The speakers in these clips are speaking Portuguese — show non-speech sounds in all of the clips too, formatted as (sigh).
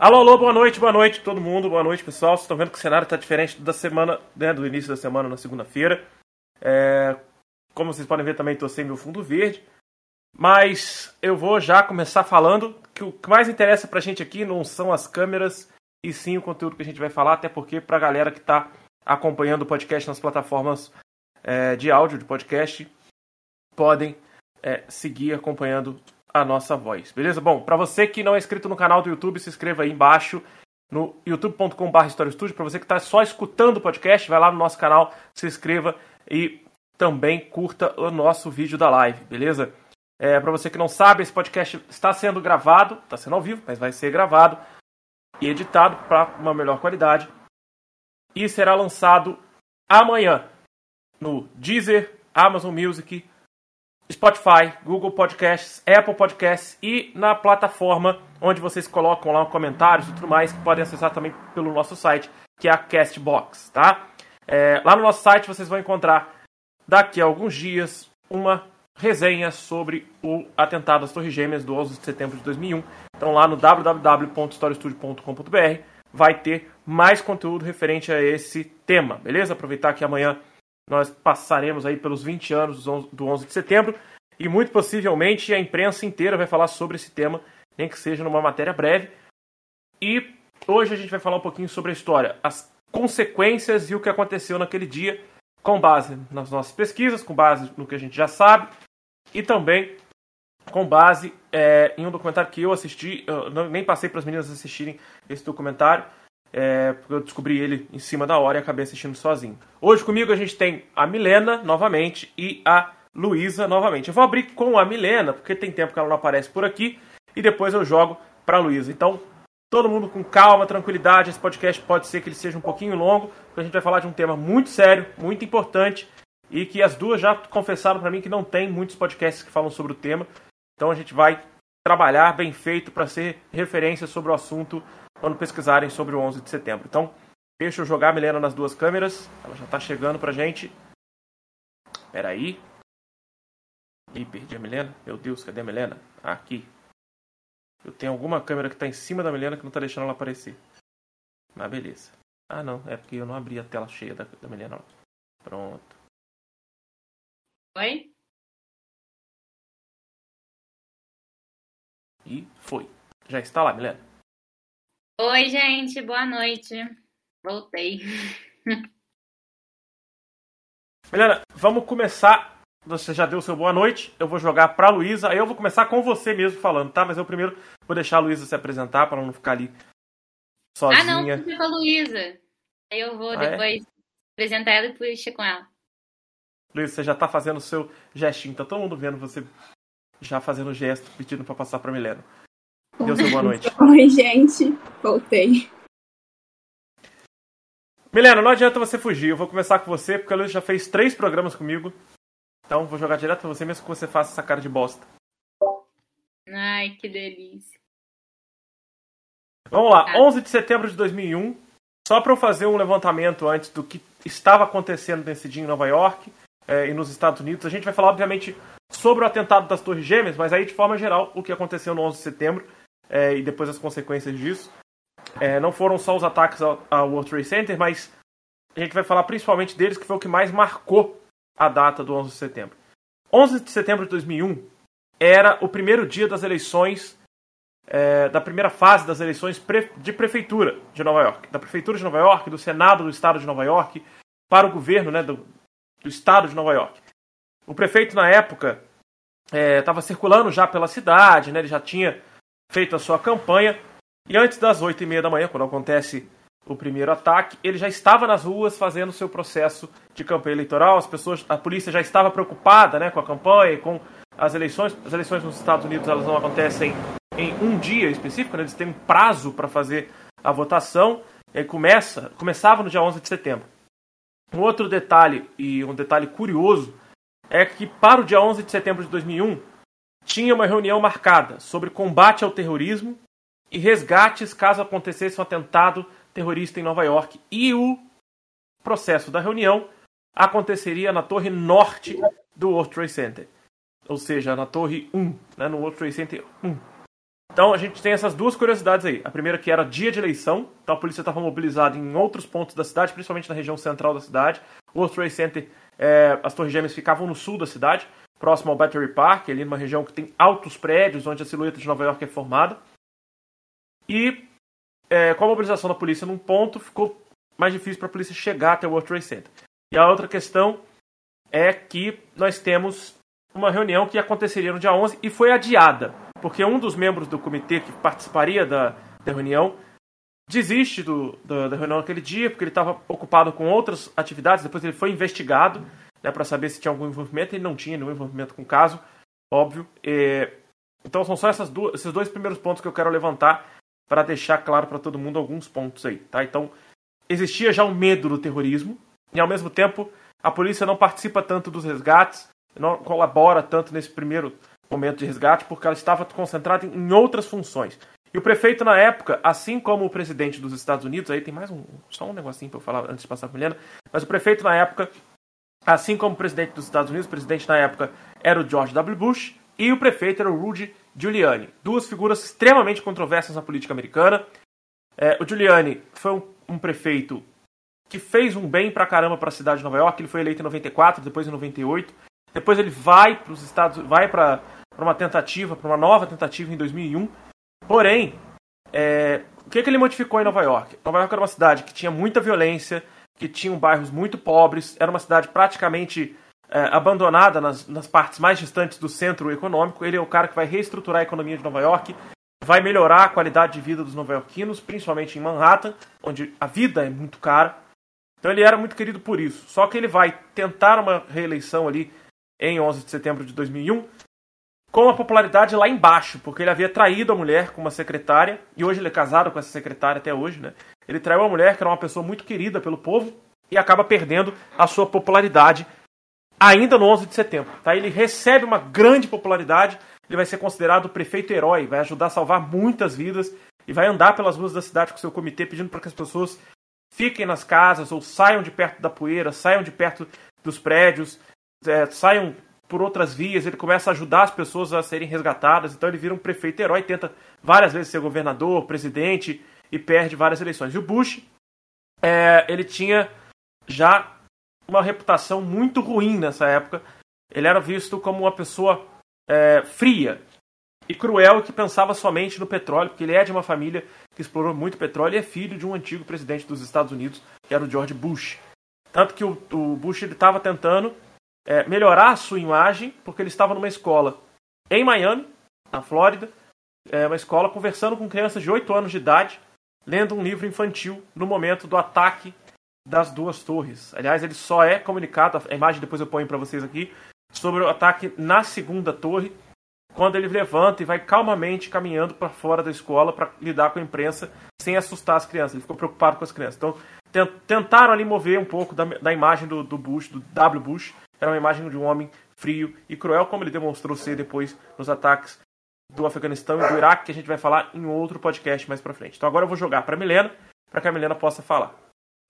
Alô, alô, boa noite, boa noite todo mundo, boa noite pessoal. Vocês estão vendo que o cenário está diferente da semana, né, do início da semana na segunda-feira. É, como vocês podem ver também estou sem meu fundo verde. Mas eu vou já começar falando que o que mais interessa pra gente aqui não são as câmeras e sim o conteúdo que a gente vai falar, até porque pra galera que está acompanhando o podcast nas plataformas é, de áudio de podcast, podem é, seguir acompanhando a nossa voz, beleza? Bom, para você que não é inscrito no canal do YouTube, se inscreva aí embaixo no youtube.com.br Studio. Para você que está só escutando o podcast, vai lá no nosso canal, se inscreva e também curta o nosso vídeo da live, beleza? É, para você que não sabe, esse podcast está sendo gravado, está sendo ao vivo, mas vai ser gravado e editado para uma melhor qualidade e será lançado amanhã no Deezer, Amazon Music, Spotify, Google Podcasts, Apple Podcasts e na plataforma onde vocês colocam lá comentários e tudo mais, que podem acessar também pelo nosso site, que é a Castbox, tá? É, lá no nosso site vocês vão encontrar daqui a alguns dias uma resenha sobre o atentado às Torres Gêmeas do 11 de setembro de 2001. Então lá no www.storiestudio.com.br vai ter mais conteúdo referente a esse tema, beleza? Aproveitar que amanhã nós passaremos aí pelos 20 anos do 11 de setembro e muito possivelmente a imprensa inteira vai falar sobre esse tema, nem que seja numa matéria breve. E hoje a gente vai falar um pouquinho sobre a história, as consequências e o que aconteceu naquele dia, com base nas nossas pesquisas, com base no que a gente já sabe e também com base é, em um documentário que eu assisti, eu nem passei para as meninas assistirem esse documentário, é, porque eu descobri ele em cima da hora e acabei assistindo sozinho. Hoje comigo a gente tem a Milena novamente e a Luísa novamente. Eu vou abrir com a Milena, porque tem tempo que ela não aparece por aqui, e depois eu jogo para a Luísa. Então, todo mundo com calma, tranquilidade. Esse podcast pode ser que ele seja um pouquinho longo, porque a gente vai falar de um tema muito sério, muito importante, e que as duas já confessaram para mim que não tem muitos podcasts que falam sobre o tema. Então a gente vai trabalhar bem feito para ser referência sobre o assunto quando pesquisarem sobre o 11 de setembro. Então, deixa eu jogar a Milena nas duas câmeras. Ela já está chegando pra gente. Espera aí. Ih, perdi a Milena. Meu Deus, cadê a Milena? Ah, aqui. Eu tenho alguma câmera que está em cima da Milena que não está deixando ela aparecer. Mas beleza. Ah, não. É porque eu não abri a tela cheia da, da Milena. Pronto. Oi? E foi. Já está lá, Milena. Oi, gente, boa noite. Voltei. (laughs) Milena, vamos começar. Você já deu seu boa noite. Eu vou jogar pra Luísa. Aí eu vou começar com você mesmo falando, tá? Mas eu primeiro vou deixar a Luísa se apresentar para não ficar ali sozinha. Ah, não, fica com a Luísa. Aí eu vou ah, é? depois é? apresentar ela e depois com ela. Luísa, você já tá fazendo o seu gestinho. Tá todo mundo vendo você já fazendo o gesto, pedindo para passar pra Milena. Deu seu boa noite. (laughs) Oi, gente. Voltei. Milena, não adianta você fugir. Eu vou começar com você, porque a Luiz já fez três programas comigo. Então vou jogar direto pra você, mesmo que você faça essa cara de bosta. Ai, que delícia. Vamos lá, 11 de setembro de 2001. Só para eu fazer um levantamento antes do que estava acontecendo nesse dia em Nova York é, e nos Estados Unidos. A gente vai falar, obviamente, sobre o atentado das Torres Gêmeas, mas aí, de forma geral, o que aconteceu no 11 de setembro é, e depois as consequências disso. É, não foram só os ataques ao, ao World Trade Center, mas a gente vai falar principalmente deles, que foi o que mais marcou a data do 11 de setembro. 11 de setembro de 2001 era o primeiro dia das eleições, é, da primeira fase das eleições de prefeitura de Nova York. Da prefeitura de Nova York, do Senado do Estado de Nova York, para o governo né, do, do Estado de Nova York. O prefeito, na época, estava é, circulando já pela cidade, né, ele já tinha feito a sua campanha. E antes das oito e meia da manhã, quando acontece o primeiro ataque, ele já estava nas ruas fazendo seu processo de campanha eleitoral. As pessoas, a polícia já estava preocupada, né, com a campanha e com as eleições. As eleições nos Estados Unidos elas não acontecem em um dia específico, né, eles têm um prazo para fazer a votação. E começa, começava no dia 11 de setembro. Um outro detalhe e um detalhe curioso é que para o dia 11 de setembro de 2001 tinha uma reunião marcada sobre combate ao terrorismo e resgates caso acontecesse um atentado terrorista em Nova York. E o processo da reunião aconteceria na torre norte do World Trade Center. Ou seja, na torre 1, né, no World Trade Center 1. Então a gente tem essas duas curiosidades aí. A primeira que era dia de eleição, então a polícia estava mobilizada em outros pontos da cidade, principalmente na região central da cidade. O World Trade Center, é, as Torres Gêmeas ficavam no sul da cidade, próximo ao Battery Park, ali numa região que tem altos prédios, onde a silhueta de Nova York é formada. E é, com a mobilização da polícia num ponto, ficou mais difícil para a polícia chegar até o World Trade Center. E a outra questão é que nós temos uma reunião que aconteceria no dia 11 e foi adiada, porque um dos membros do comitê que participaria da, da reunião desiste do, da, da reunião naquele dia, porque ele estava ocupado com outras atividades, depois ele foi investigado né, para saber se tinha algum envolvimento, ele não tinha nenhum envolvimento com o caso, óbvio. E, então são só duas, esses dois primeiros pontos que eu quero levantar para deixar claro para todo mundo alguns pontos aí, tá? Então, existia já um medo do terrorismo, e ao mesmo tempo a polícia não participa tanto dos resgates, não colabora tanto nesse primeiro momento de resgate, porque ela estava concentrada em outras funções. E o prefeito, na época, assim como o presidente dos Estados Unidos, aí tem mais um, só um negocinho para eu falar antes de passar para Milena, mas o prefeito, na época, assim como o presidente dos Estados Unidos, o presidente na época era o George W. Bush, e o prefeito era o Rudy Giuliani. Duas figuras extremamente controversas na política americana. É, o Giuliani foi um, um, prefeito que fez um bem pra caramba para a cidade de Nova York. Ele foi eleito em 94, depois em 98. Depois ele vai para os Estados, vai para uma tentativa, para uma nova tentativa em 2001. Porém, é, o que, que ele modificou em Nova York? Nova York era uma cidade que tinha muita violência, que tinha bairros muito pobres, era uma cidade praticamente é, abandonada nas, nas partes mais distantes do centro econômico. Ele é o cara que vai reestruturar a economia de Nova York, vai melhorar a qualidade de vida dos nova-iorquinos, principalmente em Manhattan, onde a vida é muito cara. Então ele era muito querido por isso. Só que ele vai tentar uma reeleição ali em 11 de setembro de 2001 com a popularidade lá embaixo, porque ele havia traído a mulher com uma secretária, e hoje ele é casado com essa secretária até hoje, né? Ele traiu a mulher, que era uma pessoa muito querida pelo povo, e acaba perdendo a sua popularidade ainda no 11 de setembro. Tá? Ele recebe uma grande popularidade, ele vai ser considerado o prefeito herói, vai ajudar a salvar muitas vidas e vai andar pelas ruas da cidade com seu comitê pedindo para que as pessoas fiquem nas casas ou saiam de perto da poeira, saiam de perto dos prédios, é, saiam por outras vias. Ele começa a ajudar as pessoas a serem resgatadas. Então ele vira um prefeito herói, tenta várias vezes ser governador, presidente e perde várias eleições. E o Bush, é, ele tinha já uma reputação muito ruim nessa época. Ele era visto como uma pessoa é, fria e cruel que pensava somente no petróleo, porque ele é de uma família que explorou muito petróleo e é filho de um antigo presidente dos Estados Unidos, que era o George Bush. Tanto que o, o Bush estava tentando é, melhorar a sua imagem, porque ele estava numa escola em Miami, na Flórida, é, uma escola conversando com crianças de 8 anos de idade, lendo um livro infantil no momento do ataque das duas torres. Aliás, ele só é comunicado, a imagem depois eu ponho para vocês aqui, sobre o ataque na segunda torre, quando ele levanta e vai calmamente caminhando para fora da escola para lidar com a imprensa sem assustar as crianças. Ele ficou preocupado com as crianças. Então, tentaram ali mover um pouco da, da imagem do, do Bush, do W. Bush. Era uma imagem de um homem frio e cruel, como ele demonstrou ser depois nos ataques do Afeganistão e do Iraque, que a gente vai falar em outro podcast mais para frente. Então agora eu vou jogar para Milena, para que a Milena possa falar.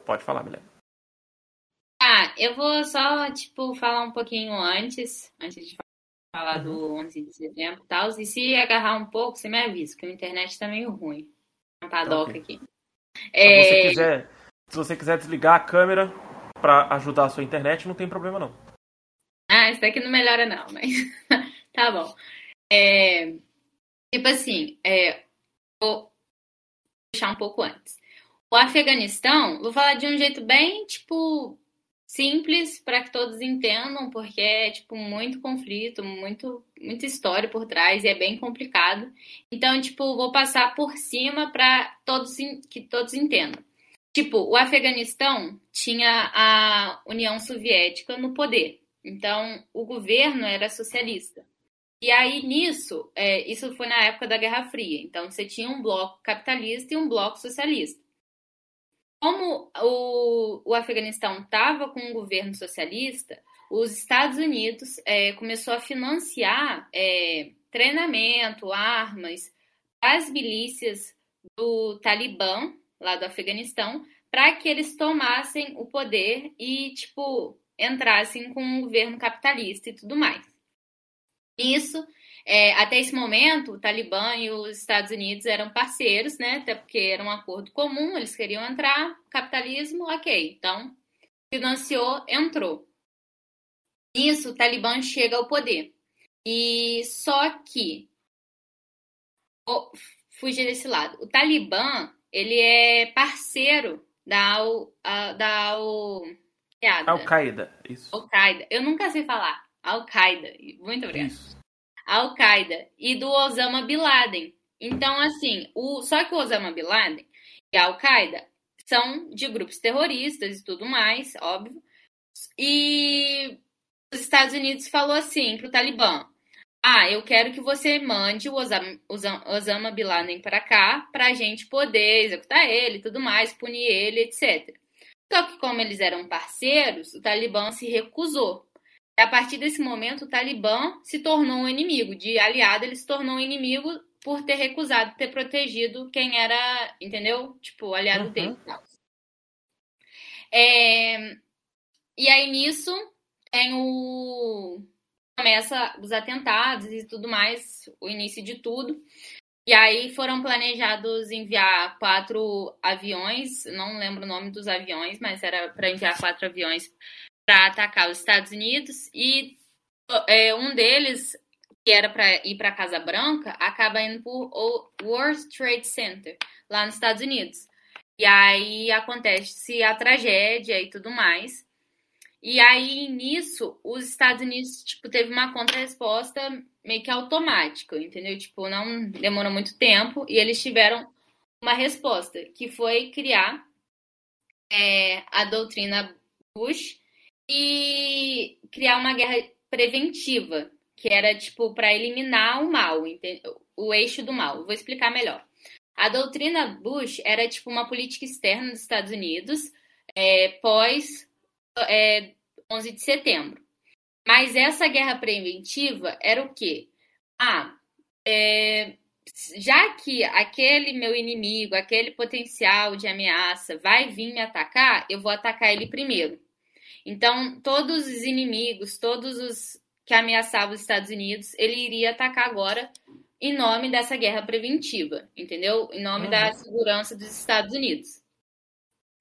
Pode falar, Milena. Ah, eu vou só, tipo, falar um pouquinho antes, antes de falar uhum. do 11 de setembro e tal. E se agarrar um pouco, você me avisa, que a internet tá meio ruim. Não tá okay. aqui. É... Se, você quiser, se você quiser desligar a câmera para ajudar a sua internet, não tem problema não. Ah, isso daqui não melhora não, mas (laughs) tá bom. É... Tipo assim, é... vou deixar um pouco antes. O Afeganistão, vou falar de um jeito bem, tipo, simples para que todos entendam, porque é tipo muito conflito, muito muita história por trás e é bem complicado. Então, tipo, vou passar por cima para todos que todos entendam. Tipo, o Afeganistão tinha a União Soviética no poder. Então, o governo era socialista. E aí, nisso, é, isso foi na época da Guerra Fria. Então, você tinha um bloco capitalista e um bloco socialista como o, o Afeganistão estava com um governo socialista, os Estados Unidos é, começou a financiar é, treinamento, armas as milícias do Talibã, lá do Afeganistão, para que eles tomassem o poder e, tipo, entrassem com um governo capitalista e tudo mais. Isso É, até esse momento, o Talibã e os Estados Unidos eram parceiros, né? Até porque era um acordo comum, eles queriam entrar, capitalismo, ok. Então, financiou, entrou. Isso, o Talibã chega ao poder. E só que oh, fugir desse lado. O Talibã, ele é parceiro da da Al, Al-Qaeda, isso. Al-Qaeda. Eu nunca sei falar. Al-Qaeda. Muito obrigada. Al-Qaeda e do Osama Bin Laden. Então, assim, o, só que o Osama Bin Laden e a Al-Qaeda são de grupos terroristas e tudo mais, óbvio. E os Estados Unidos falou assim para o Talibã: Ah, eu quero que você mande o Osama, Osama Bin Laden para cá para a gente poder executar ele, tudo mais, punir ele, etc. Só que como eles eram parceiros, o Talibã se recusou. E a partir desse momento, o Talibã se tornou um inimigo. De aliado, ele se tornou um inimigo por ter recusado ter protegido quem era, entendeu? Tipo, aliado uhum. dele. É... E aí, nisso, tem o... Começa os atentados e tudo mais, o início de tudo. E aí foram planejados enviar quatro aviões, não lembro o nome dos aviões, mas era para enviar quatro aviões para atacar os Estados Unidos. E é, um deles que era para ir para a Casa Branca acaba indo por World Trade Center lá nos Estados Unidos. E aí acontece a tragédia e tudo mais e aí nisso os Estados Unidos tipo teve uma contra-resposta meio que automática entendeu tipo não demorou muito tempo e eles tiveram uma resposta que foi criar é, a doutrina Bush e criar uma guerra preventiva, que era tipo para eliminar o mal, o eixo do mal. Vou explicar melhor. A doutrina Bush era tipo uma política externa dos Estados Unidos é, pós é, 11 de setembro. Mas essa guerra preventiva era o quê? Ah, é, já que aquele meu inimigo, aquele potencial de ameaça vai vir me atacar, eu vou atacar ele primeiro. Então, todos os inimigos, todos os que ameaçavam os Estados Unidos, ele iria atacar agora em nome dessa guerra preventiva, entendeu? Em nome uhum. da segurança dos Estados Unidos.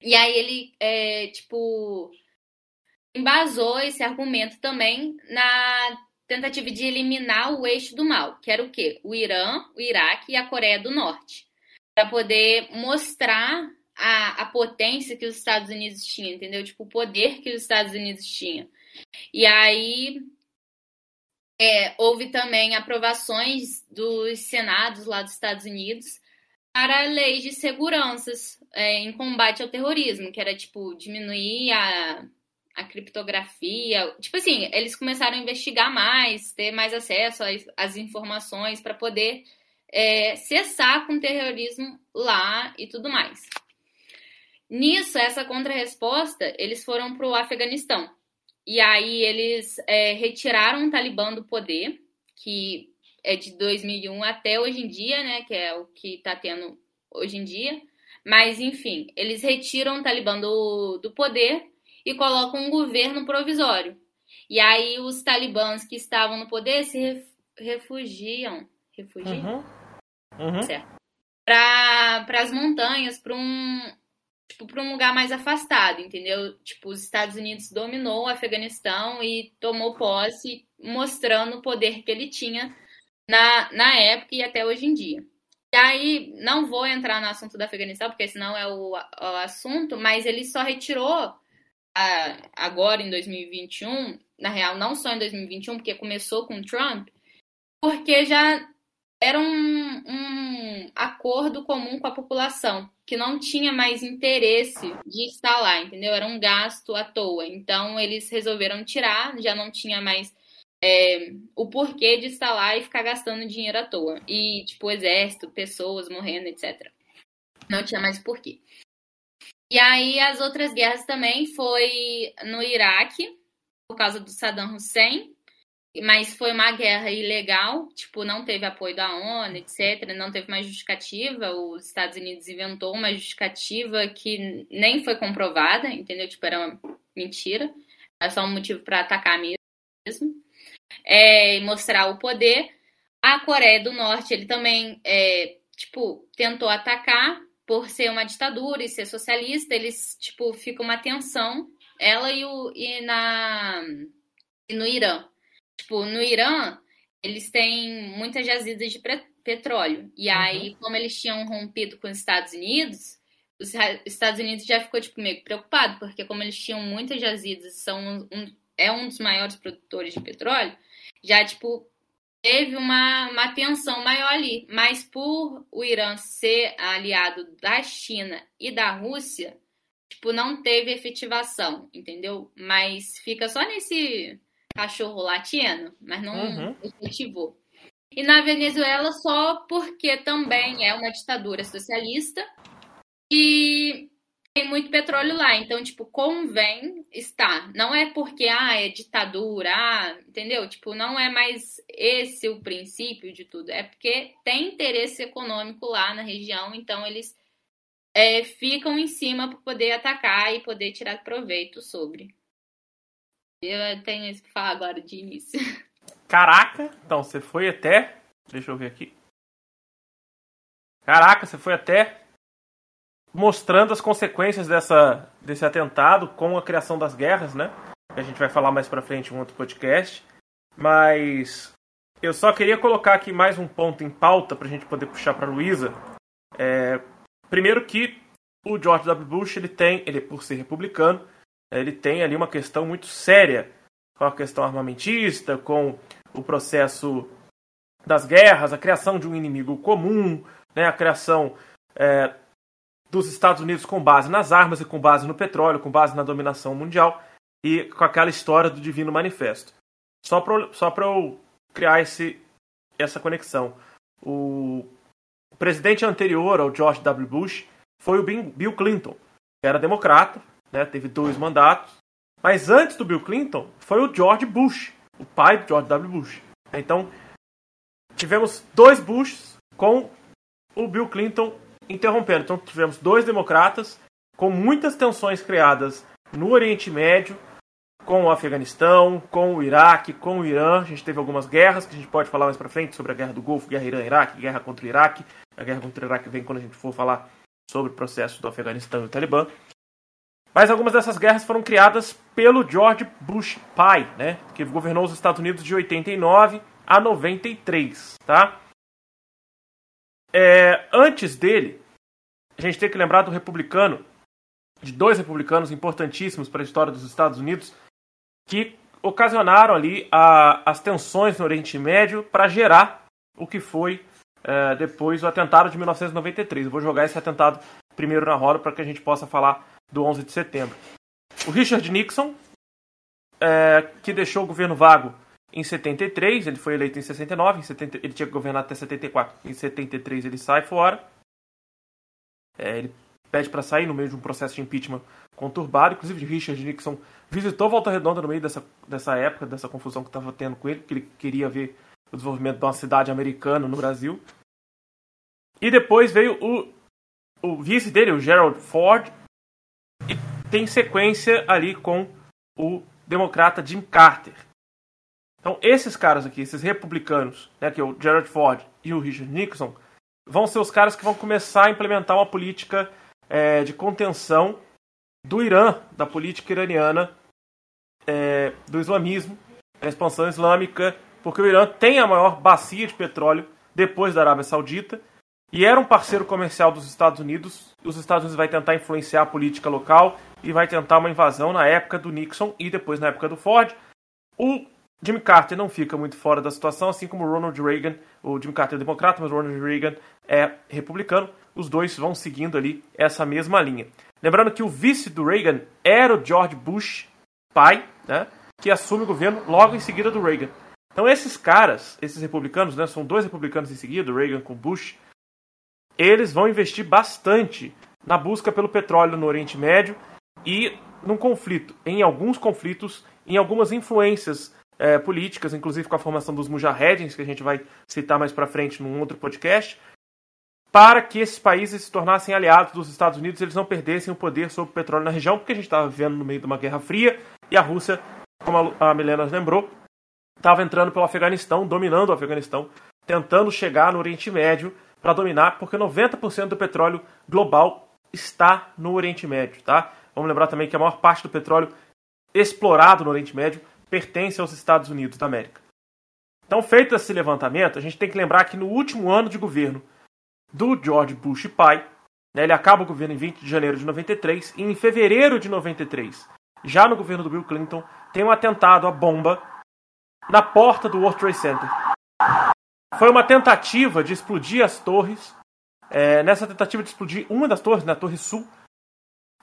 E aí ele, é, tipo, embasou esse argumento também na tentativa de eliminar o eixo do mal, que era o quê? O Irã, o Iraque e a Coreia do Norte, para poder mostrar a, a potência que os Estados Unidos tinham, entendeu? Tipo, o poder que os Estados Unidos tinham. E aí é, houve também aprovações dos senados lá dos Estados Unidos para leis de seguranças é, em combate ao terrorismo, que era tipo diminuir a, a criptografia. Tipo assim, eles começaram a investigar mais, ter mais acesso às, às informações para poder é, cessar com o terrorismo lá e tudo mais. Nisso, essa contra-resposta, eles foram para o Afeganistão. E aí eles é, retiraram o Talibã do poder, que é de 2001 até hoje em dia, né? Que é o que está tendo hoje em dia. Mas, enfim, eles retiram o Talibã do, do poder e colocam um governo provisório. E aí os talibãs que estavam no poder se refugiam. Refugiam? Uhum. Uhum. Certo. Para as montanhas, para um, tipo, para um lugar mais afastado, entendeu? Tipo, os Estados Unidos dominou o Afeganistão e tomou posse, mostrando o poder que ele tinha na, na época e até hoje em dia. E aí, não vou entrar no assunto do Afeganistão, porque senão é o, o assunto, mas ele só retirou agora em 2021, na real, não só em 2021, porque começou com Trump, porque já era um, um acordo comum com a população que não tinha mais interesse de estar lá, entendeu? Era um gasto à toa. Então eles resolveram tirar, já não tinha mais é, o porquê de estar lá e ficar gastando dinheiro à toa. E, tipo, exército, pessoas morrendo, etc. Não tinha mais porquê. E aí as outras guerras também foi no Iraque, por causa do Saddam Hussein, mas foi uma guerra ilegal, tipo, não teve apoio da ONU, etc., não teve mais justificativa, os Estados Unidos inventou uma justificativa que nem foi comprovada, entendeu? Tipo, era uma mentira, era só um motivo para atacar mesmo, é, e mostrar o poder. A Coreia do Norte, ele também, é, tipo, tentou atacar por ser uma ditadura e ser socialista, eles, tipo, fica uma tensão, ela e, o, e, na, e no Irã. Tipo, no Irã, eles têm muitas jazidas de petróleo. E aí, uhum. como eles tinham rompido com os Estados Unidos, os Estados Unidos já ficou, tipo, meio preocupado, porque como eles tinham muitas jazidas, são um, é um dos maiores produtores de petróleo, já, tipo, teve uma, uma tensão maior ali. Mas por o Irã ser aliado da China e da Rússia, tipo, não teve efetivação, entendeu? Mas fica só nesse cachorro latino, mas não uhum. efetivou. E na Venezuela só porque também é uma ditadura socialista e tem muito petróleo lá, então, tipo, convém estar. Não é porque, ah, é ditadura, ah, entendeu? Tipo, não é mais esse o princípio de tudo. É porque tem interesse econômico lá na região, então eles é, ficam em cima para poder atacar e poder tirar proveito sobre. Eu tenho isso pra falar agora de início. (laughs) Caraca, então você foi até. Deixa eu ver aqui. Caraca, você foi até mostrando as consequências dessa, desse atentado com a criação das guerras, né? A gente vai falar mais pra frente em um outro podcast. Mas eu só queria colocar aqui mais um ponto em pauta pra gente poder puxar pra Luísa. É, primeiro que o George W. Bush, ele tem, ele por ser republicano, ele tem ali uma questão muito séria com a questão armamentista, com o processo das guerras, a criação de um inimigo comum, né, a criação é, dos Estados Unidos com base nas armas e com base no petróleo, com base na dominação mundial e com aquela história do Divino Manifesto. Só para só eu criar esse, essa conexão. O presidente anterior ao George W. Bush foi o Bill Clinton, que era democrata, né, teve dois mandatos. Mas antes do Bill Clinton foi o George Bush, o pai do George W. Bush. Então, tivemos dois Bushs com o Bill Clinton interrompendo. Então tivemos dois democratas com muitas tensões criadas no Oriente Médio, com o Afeganistão, com o Iraque, com o Irã. A gente teve algumas guerras que a gente pode falar mais para frente sobre a guerra do Golfo, guerra Irã-Iraque, guerra contra o Iraque. A guerra contra o Iraque vem quando a gente for falar sobre o processo do Afeganistão e o Talibã. Mas algumas dessas guerras foram criadas pelo George Bush pai, né, que governou os Estados Unidos de 89 a 93, tá? É, antes dele, a gente tem que lembrar do republicano, de dois republicanos importantíssimos para a história dos Estados Unidos, que ocasionaram ali a, as tensões no Oriente Médio para gerar o que foi é, depois o atentado de 1993. Eu vou jogar esse atentado primeiro na roda para que a gente possa falar do 11 de setembro. O Richard Nixon, é, que deixou o governo vago em 73, ele foi eleito em 69, em 70, ele tinha que governar até 74. Em 73 ele sai fora. É, ele pede para sair no meio de um processo de impeachment conturbado. Inclusive, Richard Nixon visitou Volta Redonda no meio dessa, dessa época, dessa confusão que estava tendo com ele, que ele queria ver o desenvolvimento de uma cidade americana no Brasil. E depois veio o, o vice dele, o Gerald Ford, e tem sequência ali com o democrata Jim Carter. Então, esses caras aqui, esses republicanos, né, que é o Gerald Ford e o Richard Nixon, vão ser os caras que vão começar a implementar uma política é, de contenção do Irã, da política iraniana, é, do islamismo, da expansão islâmica, porque o Irã tem a maior bacia de petróleo depois da Arábia Saudita e era um parceiro comercial dos Estados Unidos. Os Estados Unidos vai tentar influenciar a política local e vai tentar uma invasão na época do Nixon e depois na época do Ford. O Jimmy Carter não fica muito fora da situação, assim como Ronald Reagan. O Jimmy Carter é democrata, mas Ronald Reagan é republicano. Os dois vão seguindo ali essa mesma linha. Lembrando que o vice do Reagan era o George Bush, pai, né, que assume o governo logo em seguida do Reagan. Então esses caras, esses republicanos, né, são dois republicanos em seguida, Reagan com Bush, eles vão investir bastante na busca pelo petróleo no Oriente Médio e num conflito, em alguns conflitos, em algumas influências é, políticas, inclusive com a formação dos Mujahedins, que a gente vai citar mais para frente num outro podcast, para que esses países se tornassem aliados dos Estados Unidos, eles não perdessem o poder sobre o petróleo na região, porque a gente estava vivendo no meio de uma guerra fria e a Rússia, como a Milena lembrou, estava entrando pelo Afeganistão, dominando o Afeganistão tentando chegar no Oriente Médio para dominar, porque 90% do petróleo global está no Oriente Médio, tá? Vamos lembrar também que a maior parte do petróleo explorado no Oriente Médio pertence aos Estados Unidos da América. Então, feito esse levantamento, a gente tem que lembrar que no último ano de governo do George Bush pai, né, ele acaba o governo em 20 de janeiro de 93, e em fevereiro de 93, já no governo do Bill Clinton, tem um atentado à bomba na porta do World Trade Center. Foi uma tentativa de explodir as torres. É, nessa tentativa de explodir uma das torres, na Torre Sul,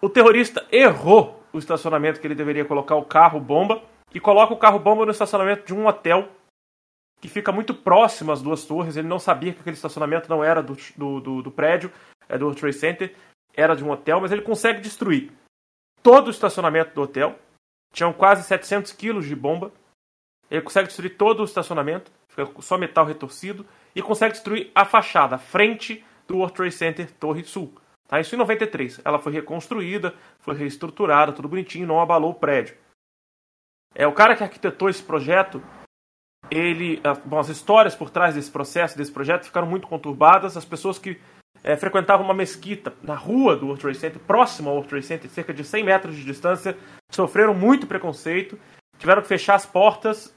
o terrorista errou o estacionamento que ele deveria colocar o carro bomba e coloca o carro bomba no estacionamento de um hotel que fica muito próximo às duas torres. Ele não sabia que aquele estacionamento não era do, do, do, do prédio, é do World Trade Center, era de um hotel, mas ele consegue destruir todo o estacionamento do hotel. Tinham quase 700 quilos de bomba. Ele consegue destruir todo o estacionamento, fica só metal retorcido, e consegue destruir a fachada, a frente do World Trade Center Torre Sul. Tá? Isso em 93. Ela foi reconstruída, foi reestruturada, tudo bonitinho, não abalou o prédio. É o cara que arquitetou esse projeto. Ele, bom, as histórias por trás desse processo, desse projeto, ficaram muito conturbadas. As pessoas que é, frequentavam uma mesquita na rua do World Trade Center, próximo ao World Trade Center, cerca de 100 metros de distância, sofreram muito preconceito, tiveram que fechar as portas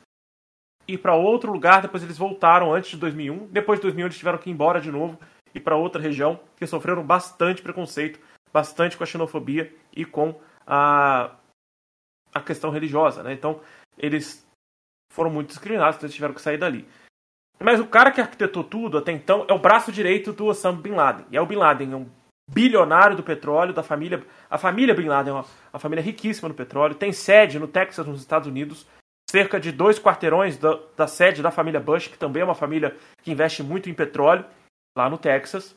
e ir para outro lugar. Depois eles voltaram antes de 2001. Depois de 2001 eles tiveram que ir embora de novo e para outra região, que sofreram bastante preconceito, bastante com a xenofobia e com a, a questão religiosa. Né? Então eles foram muito discriminados, então eles tiveram que sair dali. Mas o cara que arquitetou tudo até então é o braço direito do Osama Bin Laden. E é o Bin Laden, é um bilionário do petróleo, da família. A família Bin Laden é uma, uma família riquíssima no petróleo, tem sede no Texas, nos Estados Unidos, cerca de dois quarteirões da, da sede da família Bush, que também é uma família que investe muito em petróleo, lá no Texas.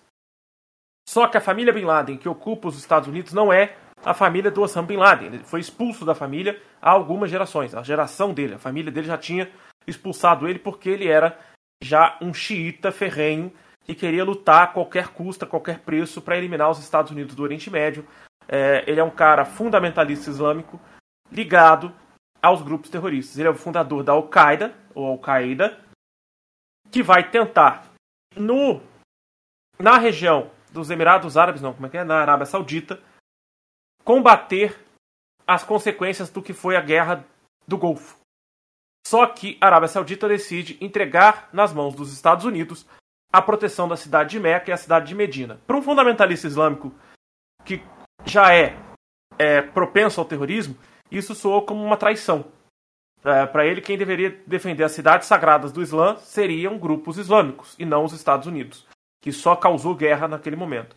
Só que a família Bin Laden, que ocupa os Estados Unidos, não é a família do Osama Bin Laden. Ele foi expulso da família há algumas gerações. A geração dele, a família dele já tinha expulsado ele porque ele era já um xiita ferrenho que queria lutar a qualquer custo, a qualquer preço para eliminar os Estados Unidos do Oriente Médio. É, ele é um cara fundamentalista islâmico ligado aos grupos terroristas. Ele é o fundador da Al-Qaeda, ou Al-Qaeda, que vai tentar no na região dos Emirados Árabes, não, como é que é? Na Arábia Saudita, combater as consequências do que foi a guerra do Golfo. Só que a Arábia Saudita decide entregar nas mãos dos Estados Unidos a proteção da cidade de Meca e a cidade de Medina. Para um fundamentalista islâmico que já é, é propenso ao terrorismo, isso soou como uma traição. É, Para ele, quem deveria defender as cidades sagradas do Islã seriam grupos islâmicos e não os Estados Unidos, que só causou guerra naquele momento.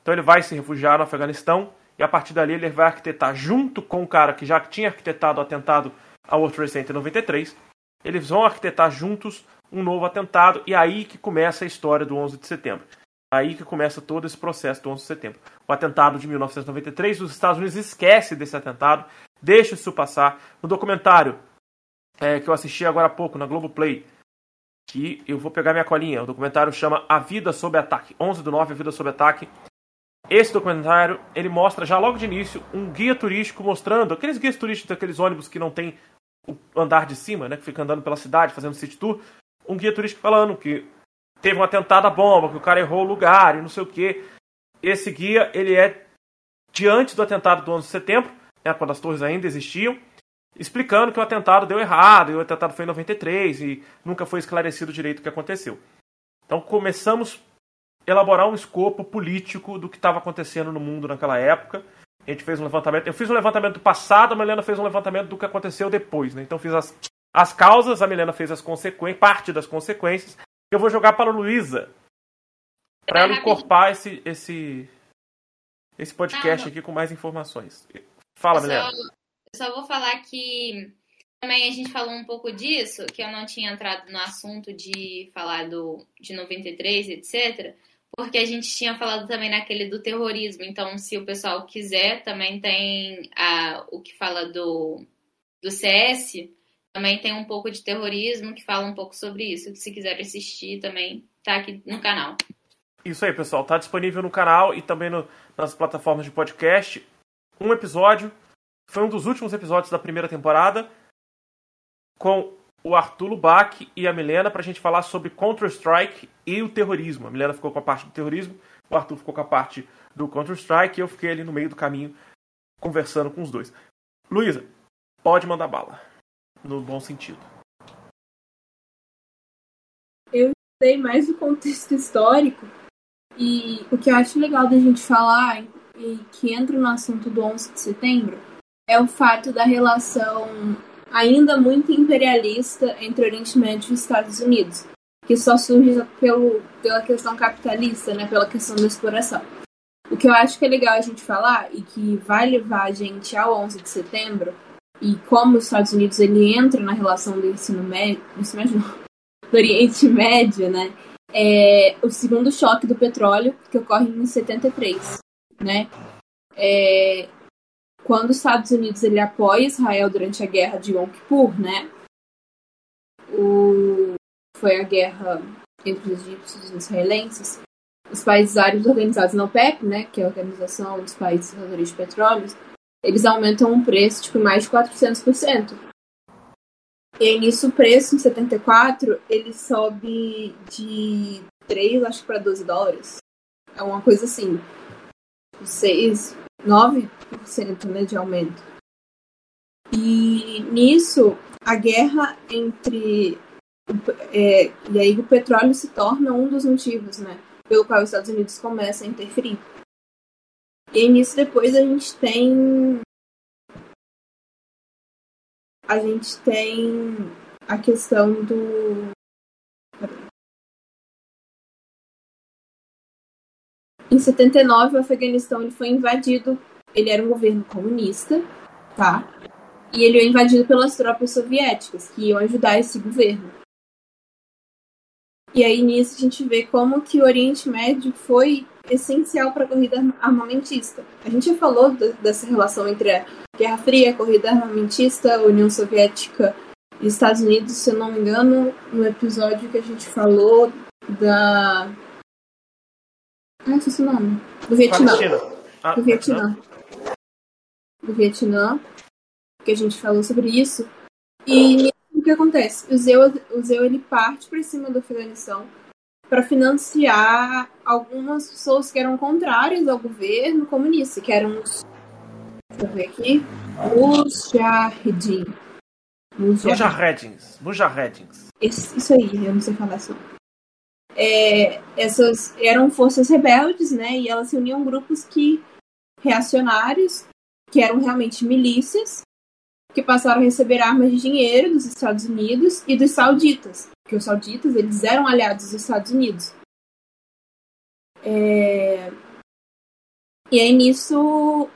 Então ele vai se refugiar no Afeganistão e a partir dali ele vai arquitetar junto com o cara que já tinha arquitetado o atentado ao World Trade Center 93. Eles vão arquitetar juntos um novo atentado e aí que começa a história do 11 de setembro. Aí que começa todo esse processo do 11 de setembro. O atentado de 1993, os Estados Unidos esquecem desse atentado, deixa isso passar. No documentário é, que eu assisti agora há pouco na Globoplay, que eu vou pegar minha colinha, o documentário chama A Vida Sob Ataque, 11 do 9, A Vida Sob Ataque. Esse documentário, ele mostra já logo de início um guia turístico mostrando, aqueles guias turísticos daqueles ônibus que não tem o andar de cima, né, que fica andando pela cidade, fazendo city tour, um guia turístico falando que teve um atentado à bomba, que o cara errou o lugar e não sei o que. Esse guia, ele é diante do atentado do 11 de setembro, né, quando as torres ainda existiam, explicando que o atentado deu errado, e o atentado foi em 93, e nunca foi esclarecido direito o que aconteceu. Então começamos elaborar um escopo político do que estava acontecendo no mundo naquela época. A gente fez um levantamento. Eu fiz um levantamento do passado, a Milena fez um levantamento do que aconteceu depois. Né? Então fiz as, as causas, a Milena fez as consequências, parte das consequências. Eu vou jogar para a Luísa. Para ela encorpar esse, esse, esse podcast aqui com mais informações. Fala, Milena. Eu só vou falar que também a gente falou um pouco disso, que eu não tinha entrado no assunto de falar do, de 93, etc., porque a gente tinha falado também naquele do terrorismo. Então, se o pessoal quiser, também tem a, o que fala do, do CS, também tem um pouco de terrorismo que fala um pouco sobre isso. Se quiser assistir, também tá aqui no canal. Isso aí, pessoal. Tá disponível no canal e também no, nas plataformas de podcast. Um episódio foi um dos últimos episódios da primeira temporada com o Arthur Lubac e a Milena para a gente falar sobre Counter-Strike e o terrorismo. A Milena ficou com a parte do terrorismo, o Arthur ficou com a parte do Counter-Strike e eu fiquei ali no meio do caminho conversando com os dois. Luísa, pode mandar bala. No bom sentido. Eu sei mais do contexto histórico e o que eu acho legal da gente falar e que entra no assunto do 11 de setembro é o fato da relação ainda muito imperialista entre Oriente Médio e Estados Unidos, que só surge pelo, pela questão capitalista, né, pela questão da exploração. O que eu acho que é legal a gente falar e que vai levar a gente ao 11 de setembro e como os Estados Unidos ele entra na relação do ensino médio, ensino médio do Oriente Médio, né? É o segundo choque do petróleo que ocorre em 73, né? É, quando os Estados Unidos ele apoia Israel durante a guerra de Yom Kippur, né? O, foi a guerra entre os egípcios e os israelenses. Os países árabes organizados na OPEP, né, que é a Organização dos Países Produtores de Petróleo, eles aumentam o preço tipo mais de 400%. E aí, nisso o preço em 74 ele sobe de 3, acho que para 12 dólares. É uma coisa assim. 6, 9% né, de aumento. E nisso, a guerra entre. É, e aí o petróleo se torna um dos motivos, né? Pelo qual os Estados Unidos começam a interferir. E nisso depois a gente tem. A gente tem a questão do. Em 79, o Afeganistão ele foi invadido. Ele era um governo comunista, tá? E ele foi invadido pelas tropas soviéticas, que iam ajudar esse governo. E aí nisso a gente vê como que o Oriente Médio foi essencial para a corrida armamentista. A gente já falou dessa relação entre a Guerra Fria, a corrida armamentista, União Soviética e Estados Unidos, se eu não me engano, no episódio que a gente falou da ah, esqueci o nome. Do Vietnã. Ah, do Vietnã. Do Vietnã. Que a gente falou sobre isso. E o que acontece? O Zeu, o Zeu ele parte para cima do Afeganistão para financiar algumas pessoas que eram contrárias ao governo comunista, que eram os. Deixa eu ver aqui. Mujahedin. Mujahedins. Mujahedins. Isso aí, eu não sei falar isso é, essas eram forças rebeldes, né? E elas se uniam grupos que reacionários, que eram realmente milícias, que passaram a receber armas de dinheiro dos Estados Unidos e dos sauditas, porque os sauditas eles eram aliados dos Estados Unidos. É... E aí nisso,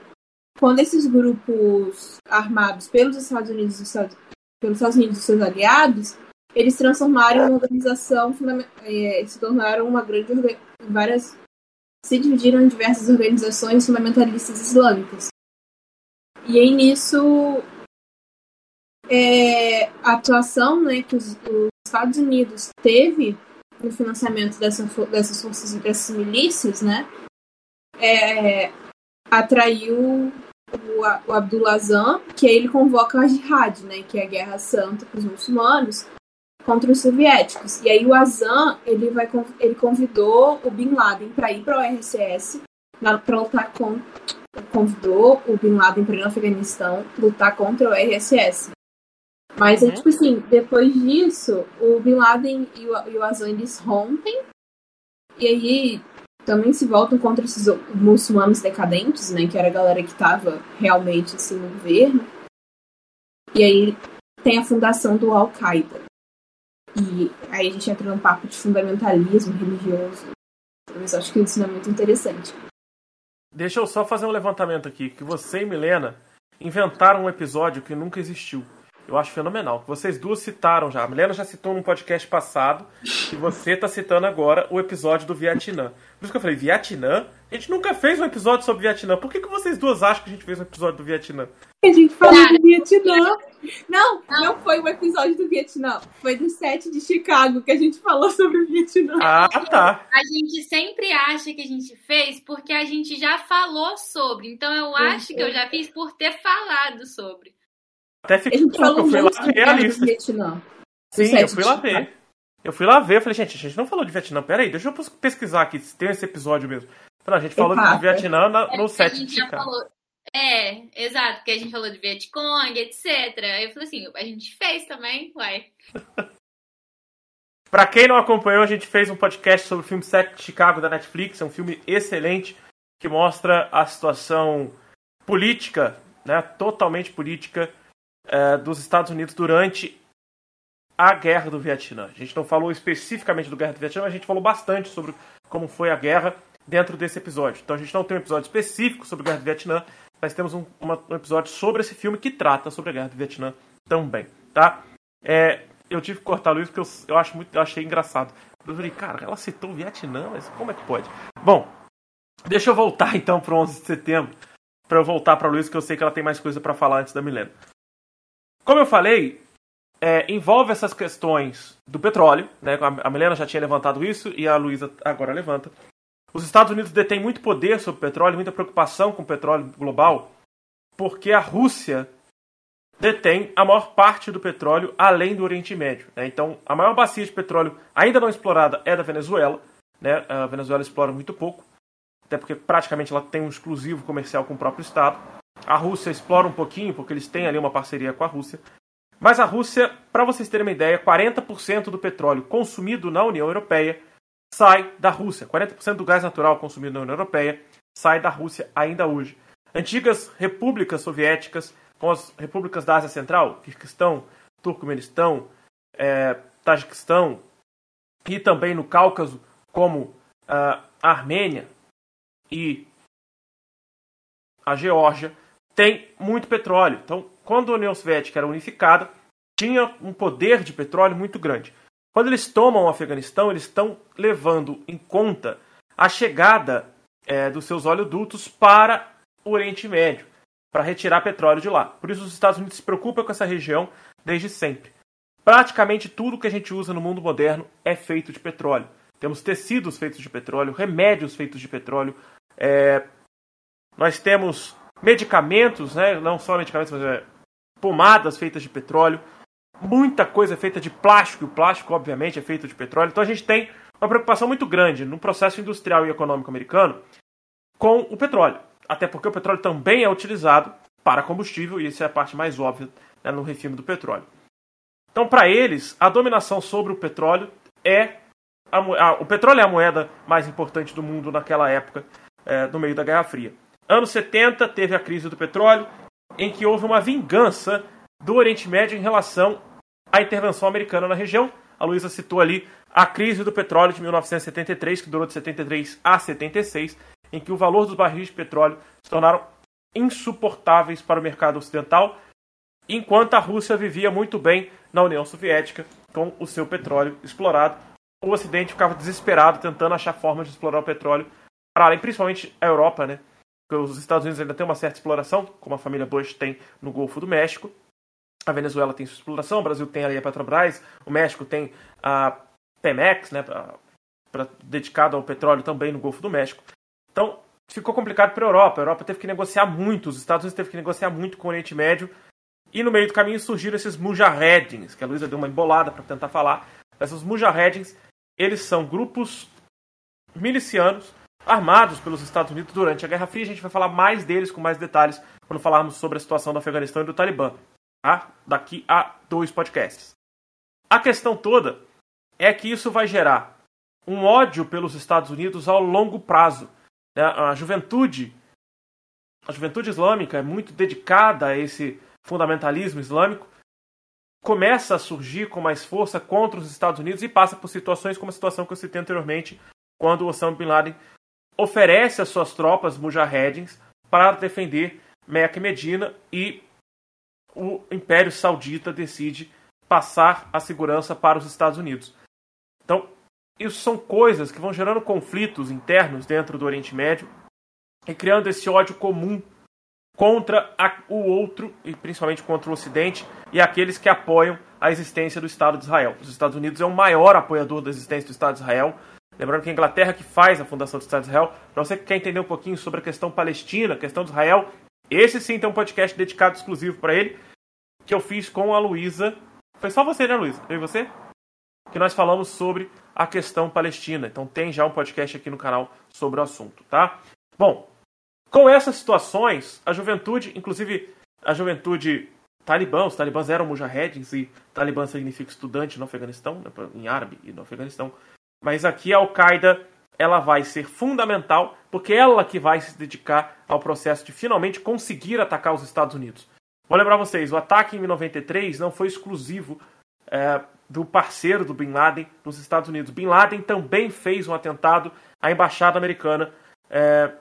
quando esses grupos armados pelos Estados Unidos, pelos Estados Unidos e seus aliados eles transformaram uma organização é, se tornaram uma grande várias se dividiram em diversas organizações fundamentalistas islâmicas. E aí nisso é, a atuação né, que os, os, Estados Unidos teve no financiamento dessa, dessas forças dessas milícias né é, atraiu o, o Abdullah Azam, que aí ele convoca a jihad, né, que é a guerra santa para os muçulmanos, contra os soviéticos. E aí o Azam, ele, vai, ele convidou o Bin Laden para ir para o RSS, para lutar com convidou o Bin Laden para ir no Afeganistão lutar contra o RSS. Mas, uhum. é, tipo assim, depois disso, o Bin Laden e o, e o Azam, eles rompem, e aí também se voltam contra esses muçulmanos decadentes, né, que era a galera que estava realmente, assim, no governo. E aí tem a fundação do Al-Qaeda. E aí a gente entra num papo de fundamentalismo religioso. Mas acho que o ensinamento é interessante. Deixa eu só fazer um levantamento aqui, que você e Milena inventaram um episódio que nunca existiu. Eu acho fenomenal. Vocês duas citaram já. A Milena já citou num podcast passado e você está citando agora o episódio do Vietnã. Por isso que eu falei, Vietnã? A gente nunca fez um episódio sobre Vietnã. Por que, que vocês duas acham que a gente fez um episódio do Vietnã? A gente falou do Vietnã. Não, não foi o episódio do Vietnã. Foi do set de Chicago que a gente falou sobre o Vietnã. Ah, tá. A gente sempre acha que a gente fez porque a gente já falou sobre. Então eu acho que eu já fiz por ter falado sobre. Até fiquei com que eu fui lá realista. Sim, eu fui lá ver. Eu fui lá ver, eu falei, gente, a gente não falou de Vietnã. Peraí, deixa eu pesquisar aqui se tem esse episódio mesmo. Então, a gente falou de Vietnã na, no é, set de Chicago. Falou... É, exato, porque a gente falou de Vietcong, etc. Aí eu falei assim, a gente fez também, uai. (laughs) pra quem não acompanhou, a gente fez um podcast sobre o filme Set de Chicago da Netflix. É um filme excelente que mostra a situação política, né, totalmente política, é, dos Estados Unidos durante a guerra do Vietnã. A gente não falou especificamente do guerra do Vietnã, mas a gente falou bastante sobre como foi a guerra dentro desse episódio. Então a gente não tem um episódio específico sobre a guerra do Vietnã, mas temos um, uma, um episódio sobre esse filme que trata sobre a guerra do Vietnã também, tá? É, eu tive que cortar a luz porque eu, eu, acho muito, eu achei engraçado. Eu falei, cara, ela citou o Vietnã, mas como é que pode? Bom, deixa eu voltar então para o 11 de setembro, para eu voltar para Luiz, que eu sei que ela tem mais coisa para falar antes da Milena. Como eu falei, é, envolve essas questões do petróleo, né? A Milena já tinha levantado isso e a Luísa agora levanta. Os Estados Unidos detêm muito poder sobre o petróleo, muita preocupação com o petróleo global, porque a Rússia detém a maior parte do petróleo além do Oriente Médio. Né? Então, a maior bacia de petróleo ainda não explorada é da Venezuela. Né? A Venezuela explora muito pouco, até porque praticamente ela tem um exclusivo comercial com o próprio Estado. A Rússia explora um pouquinho, porque eles têm ali uma parceria com a Rússia. Mas a Rússia, para vocês terem uma ideia, 40% do petróleo consumido na União Europeia sai da Rússia. 40% do gás natural consumido na União Europeia sai da Rússia ainda hoje. Antigas repúblicas soviéticas, como as repúblicas da Ásia Central, Kirguistão, Turcomenistão, é, Tajiquistão e também no Cáucaso, como a Armênia e a Geórgia, tem muito petróleo. Então, quando a União Soviética era unificada, tinha um poder de petróleo muito grande. Quando eles tomam o Afeganistão, eles estão levando em conta a chegada é, dos seus oleodutos para o Oriente Médio, para retirar petróleo de lá. Por isso, os Estados Unidos se preocupam com essa região desde sempre. Praticamente tudo que a gente usa no mundo moderno é feito de petróleo. Temos tecidos feitos de petróleo, remédios feitos de petróleo, é... nós temos medicamentos, né? não só medicamentos, mas é, pomadas feitas de petróleo, muita coisa é feita de plástico, e o plástico, obviamente, é feito de petróleo. Então a gente tem uma preocupação muito grande no processo industrial e econômico americano com o petróleo. Até porque o petróleo também é utilizado para combustível, e essa é a parte mais óbvia né, no refino do petróleo. Então, para eles, a dominação sobre o petróleo é. A, a, o petróleo é a moeda mais importante do mundo naquela época, é, no meio da Guerra Fria. Anos 70 teve a crise do petróleo, em que houve uma vingança do Oriente Médio em relação à intervenção americana na região. A Luísa citou ali a crise do petróleo de 1973, que durou de 73 a 76, em que o valor dos barris de petróleo se tornaram insuportáveis para o mercado ocidental, enquanto a Rússia vivia muito bem na União Soviética com o seu petróleo explorado. O Ocidente ficava desesperado tentando achar formas de explorar o petróleo para além, principalmente a Europa, né? Os Estados Unidos ainda tem uma certa exploração, como a família Bush tem no Golfo do México. A Venezuela tem sua exploração, o Brasil tem ali a Petrobras, o México tem a Pemex, né, pra, pra, dedicado ao petróleo também no Golfo do México. Então, ficou complicado para a Europa. A Europa teve que negociar muito, os Estados Unidos teve que negociar muito com o Oriente Médio. E no meio do caminho surgiram esses mujahedins, que a Luísa deu uma embolada para tentar falar. Esses mujahedins, eles são grupos milicianos armados pelos Estados Unidos durante a Guerra Fria. A gente vai falar mais deles com mais detalhes quando falarmos sobre a situação do Afeganistão e do Talibã, tá? daqui a dois podcasts. A questão toda é que isso vai gerar um ódio pelos Estados Unidos ao longo prazo. Né? A juventude, a juventude islâmica é muito dedicada a esse fundamentalismo islâmico, começa a surgir com mais força contra os Estados Unidos e passa por situações como a situação que eu citei anteriormente, quando Osama Bin Laden oferece as suas tropas mujahedins para defender Meca e Medina e o Império Saudita decide passar a segurança para os Estados Unidos. Então, isso são coisas que vão gerando conflitos internos dentro do Oriente Médio e criando esse ódio comum contra a, o outro e principalmente contra o Ocidente e aqueles que apoiam a existência do Estado de Israel. Os Estados Unidos é o maior apoiador da existência do Estado de Israel. Lembrando que a Inglaterra que faz a fundação do Estado de Israel. Para você que quer entender um pouquinho sobre a questão palestina, a questão de Israel, esse sim tem um podcast dedicado exclusivo para ele, que eu fiz com a Luísa Foi só você, né, Luiz? Eu e você? Que nós falamos sobre a questão palestina. Então tem já um podcast aqui no canal sobre o assunto, tá? Bom, com essas situações, a juventude, inclusive a juventude talibã, os talibãs eram mujahedins e talibã significa estudante no Afeganistão, né, em árabe e no Afeganistão. Mas aqui a Al-Qaeda ela vai ser fundamental, porque ela que vai se dedicar ao processo de finalmente conseguir atacar os Estados Unidos. Vou lembrar vocês, o ataque em 93 não foi exclusivo é, do parceiro do Bin Laden nos Estados Unidos. Bin Laden também fez um atentado à embaixada americana, é,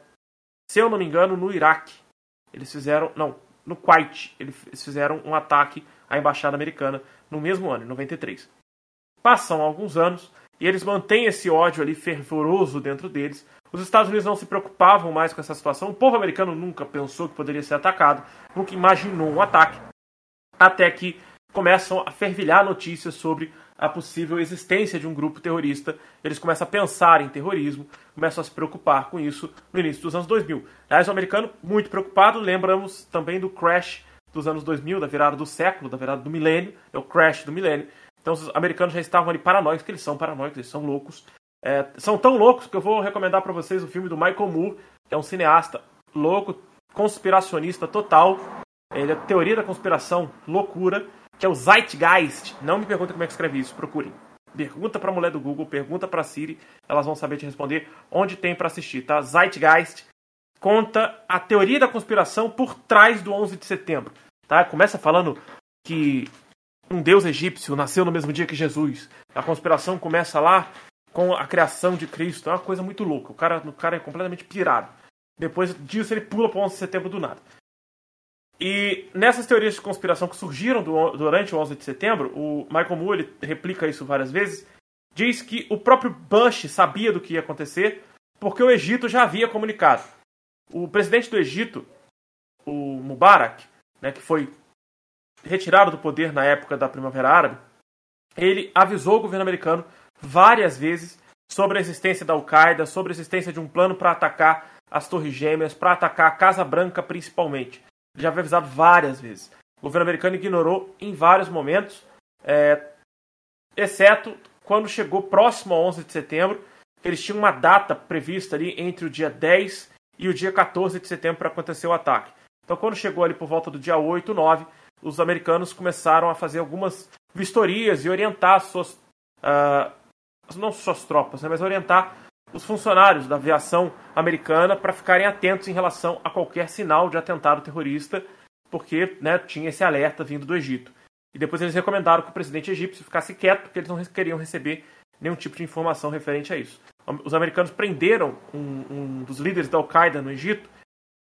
se eu não me engano, no Iraque. Eles fizeram, não, no Kuwait, eles fizeram um ataque à embaixada americana no mesmo ano, em 93. Passam alguns anos, e eles mantêm esse ódio ali fervoroso dentro deles. Os Estados Unidos não se preocupavam mais com essa situação. O povo americano nunca pensou que poderia ser atacado, nunca imaginou um ataque. Até que começam a fervilhar notícias sobre a possível existência de um grupo terrorista. Eles começam a pensar em terrorismo, começam a se preocupar com isso no início dos anos 2000. Aliás, o americano, muito preocupado, lembramos também do crash dos anos 2000, da virada do século, da virada do milênio, é o crash do milênio, então os americanos já estavam ali paranoicos, que eles são paranoicos, eles são loucos. É, são tão loucos que eu vou recomendar para vocês o filme do Michael Moore, que é um cineasta louco, conspiracionista total. Ele é teoria da conspiração, loucura, que é o Zeitgeist. Não me pergunta como é que escreve isso, procurem. Pergunta pra mulher do Google, pergunta pra Siri, elas vão saber te responder onde tem para assistir, tá? Zeitgeist conta a teoria da conspiração por trás do 11 de setembro, tá? Começa falando que um deus egípcio nasceu no mesmo dia que Jesus. A conspiração começa lá com a criação de Cristo. É uma coisa muito louca. O cara, o cara é completamente pirado. Depois disso, ele pula para o 11 de setembro do nada. E nessas teorias de conspiração que surgiram do, durante o 11 de setembro, o Michael Moore ele replica isso várias vezes. Diz que o próprio Bush sabia do que ia acontecer porque o Egito já havia comunicado. O presidente do Egito, o Mubarak, né, que foi retirado do poder na época da Primavera Árabe, ele avisou o governo americano várias vezes sobre a existência da Al-Qaeda, sobre a existência de um plano para atacar as Torres Gêmeas, para atacar a Casa Branca principalmente. Ele já havia avisado várias vezes. O governo americano ignorou em vários momentos, é, exceto quando chegou próximo ao 11 de setembro, eles tinham uma data prevista ali entre o dia 10 e o dia 14 de setembro para acontecer o ataque. Então, quando chegou ali por volta do dia 8, 9, os americanos começaram a fazer algumas vistorias e orientar suas. Uh, não suas tropas, né, mas orientar os funcionários da aviação americana para ficarem atentos em relação a qualquer sinal de atentado terrorista, porque né, tinha esse alerta vindo do Egito. E depois eles recomendaram que o presidente egípcio ficasse quieto, porque eles não queriam receber nenhum tipo de informação referente a isso. Os americanos prenderam um, um dos líderes da Al-Qaeda no Egito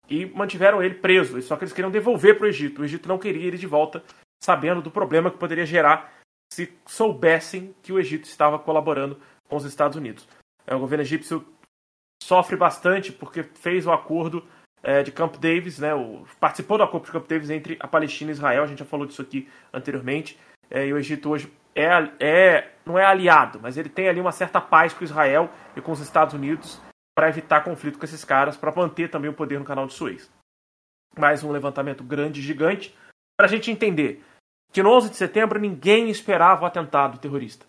e mantiveram ele preso. Só que eles queriam devolver para o Egito. O Egito não queria ele de volta, sabendo do problema que poderia gerar se soubessem que o Egito estava colaborando com os Estados Unidos. É, o governo egípcio sofre bastante porque fez o acordo é, de Camp Davis, né, o, participou do acordo de Camp Davis entre a Palestina e Israel. A gente já falou disso aqui anteriormente. É, e o Egito hoje é, é, não é aliado, mas ele tem ali uma certa paz com Israel e com os Estados Unidos para evitar conflito com esses caras, para manter também o poder no canal de Suez. Mais um levantamento grande, gigante, para a gente entender que no 11 de setembro ninguém esperava o atentado terrorista.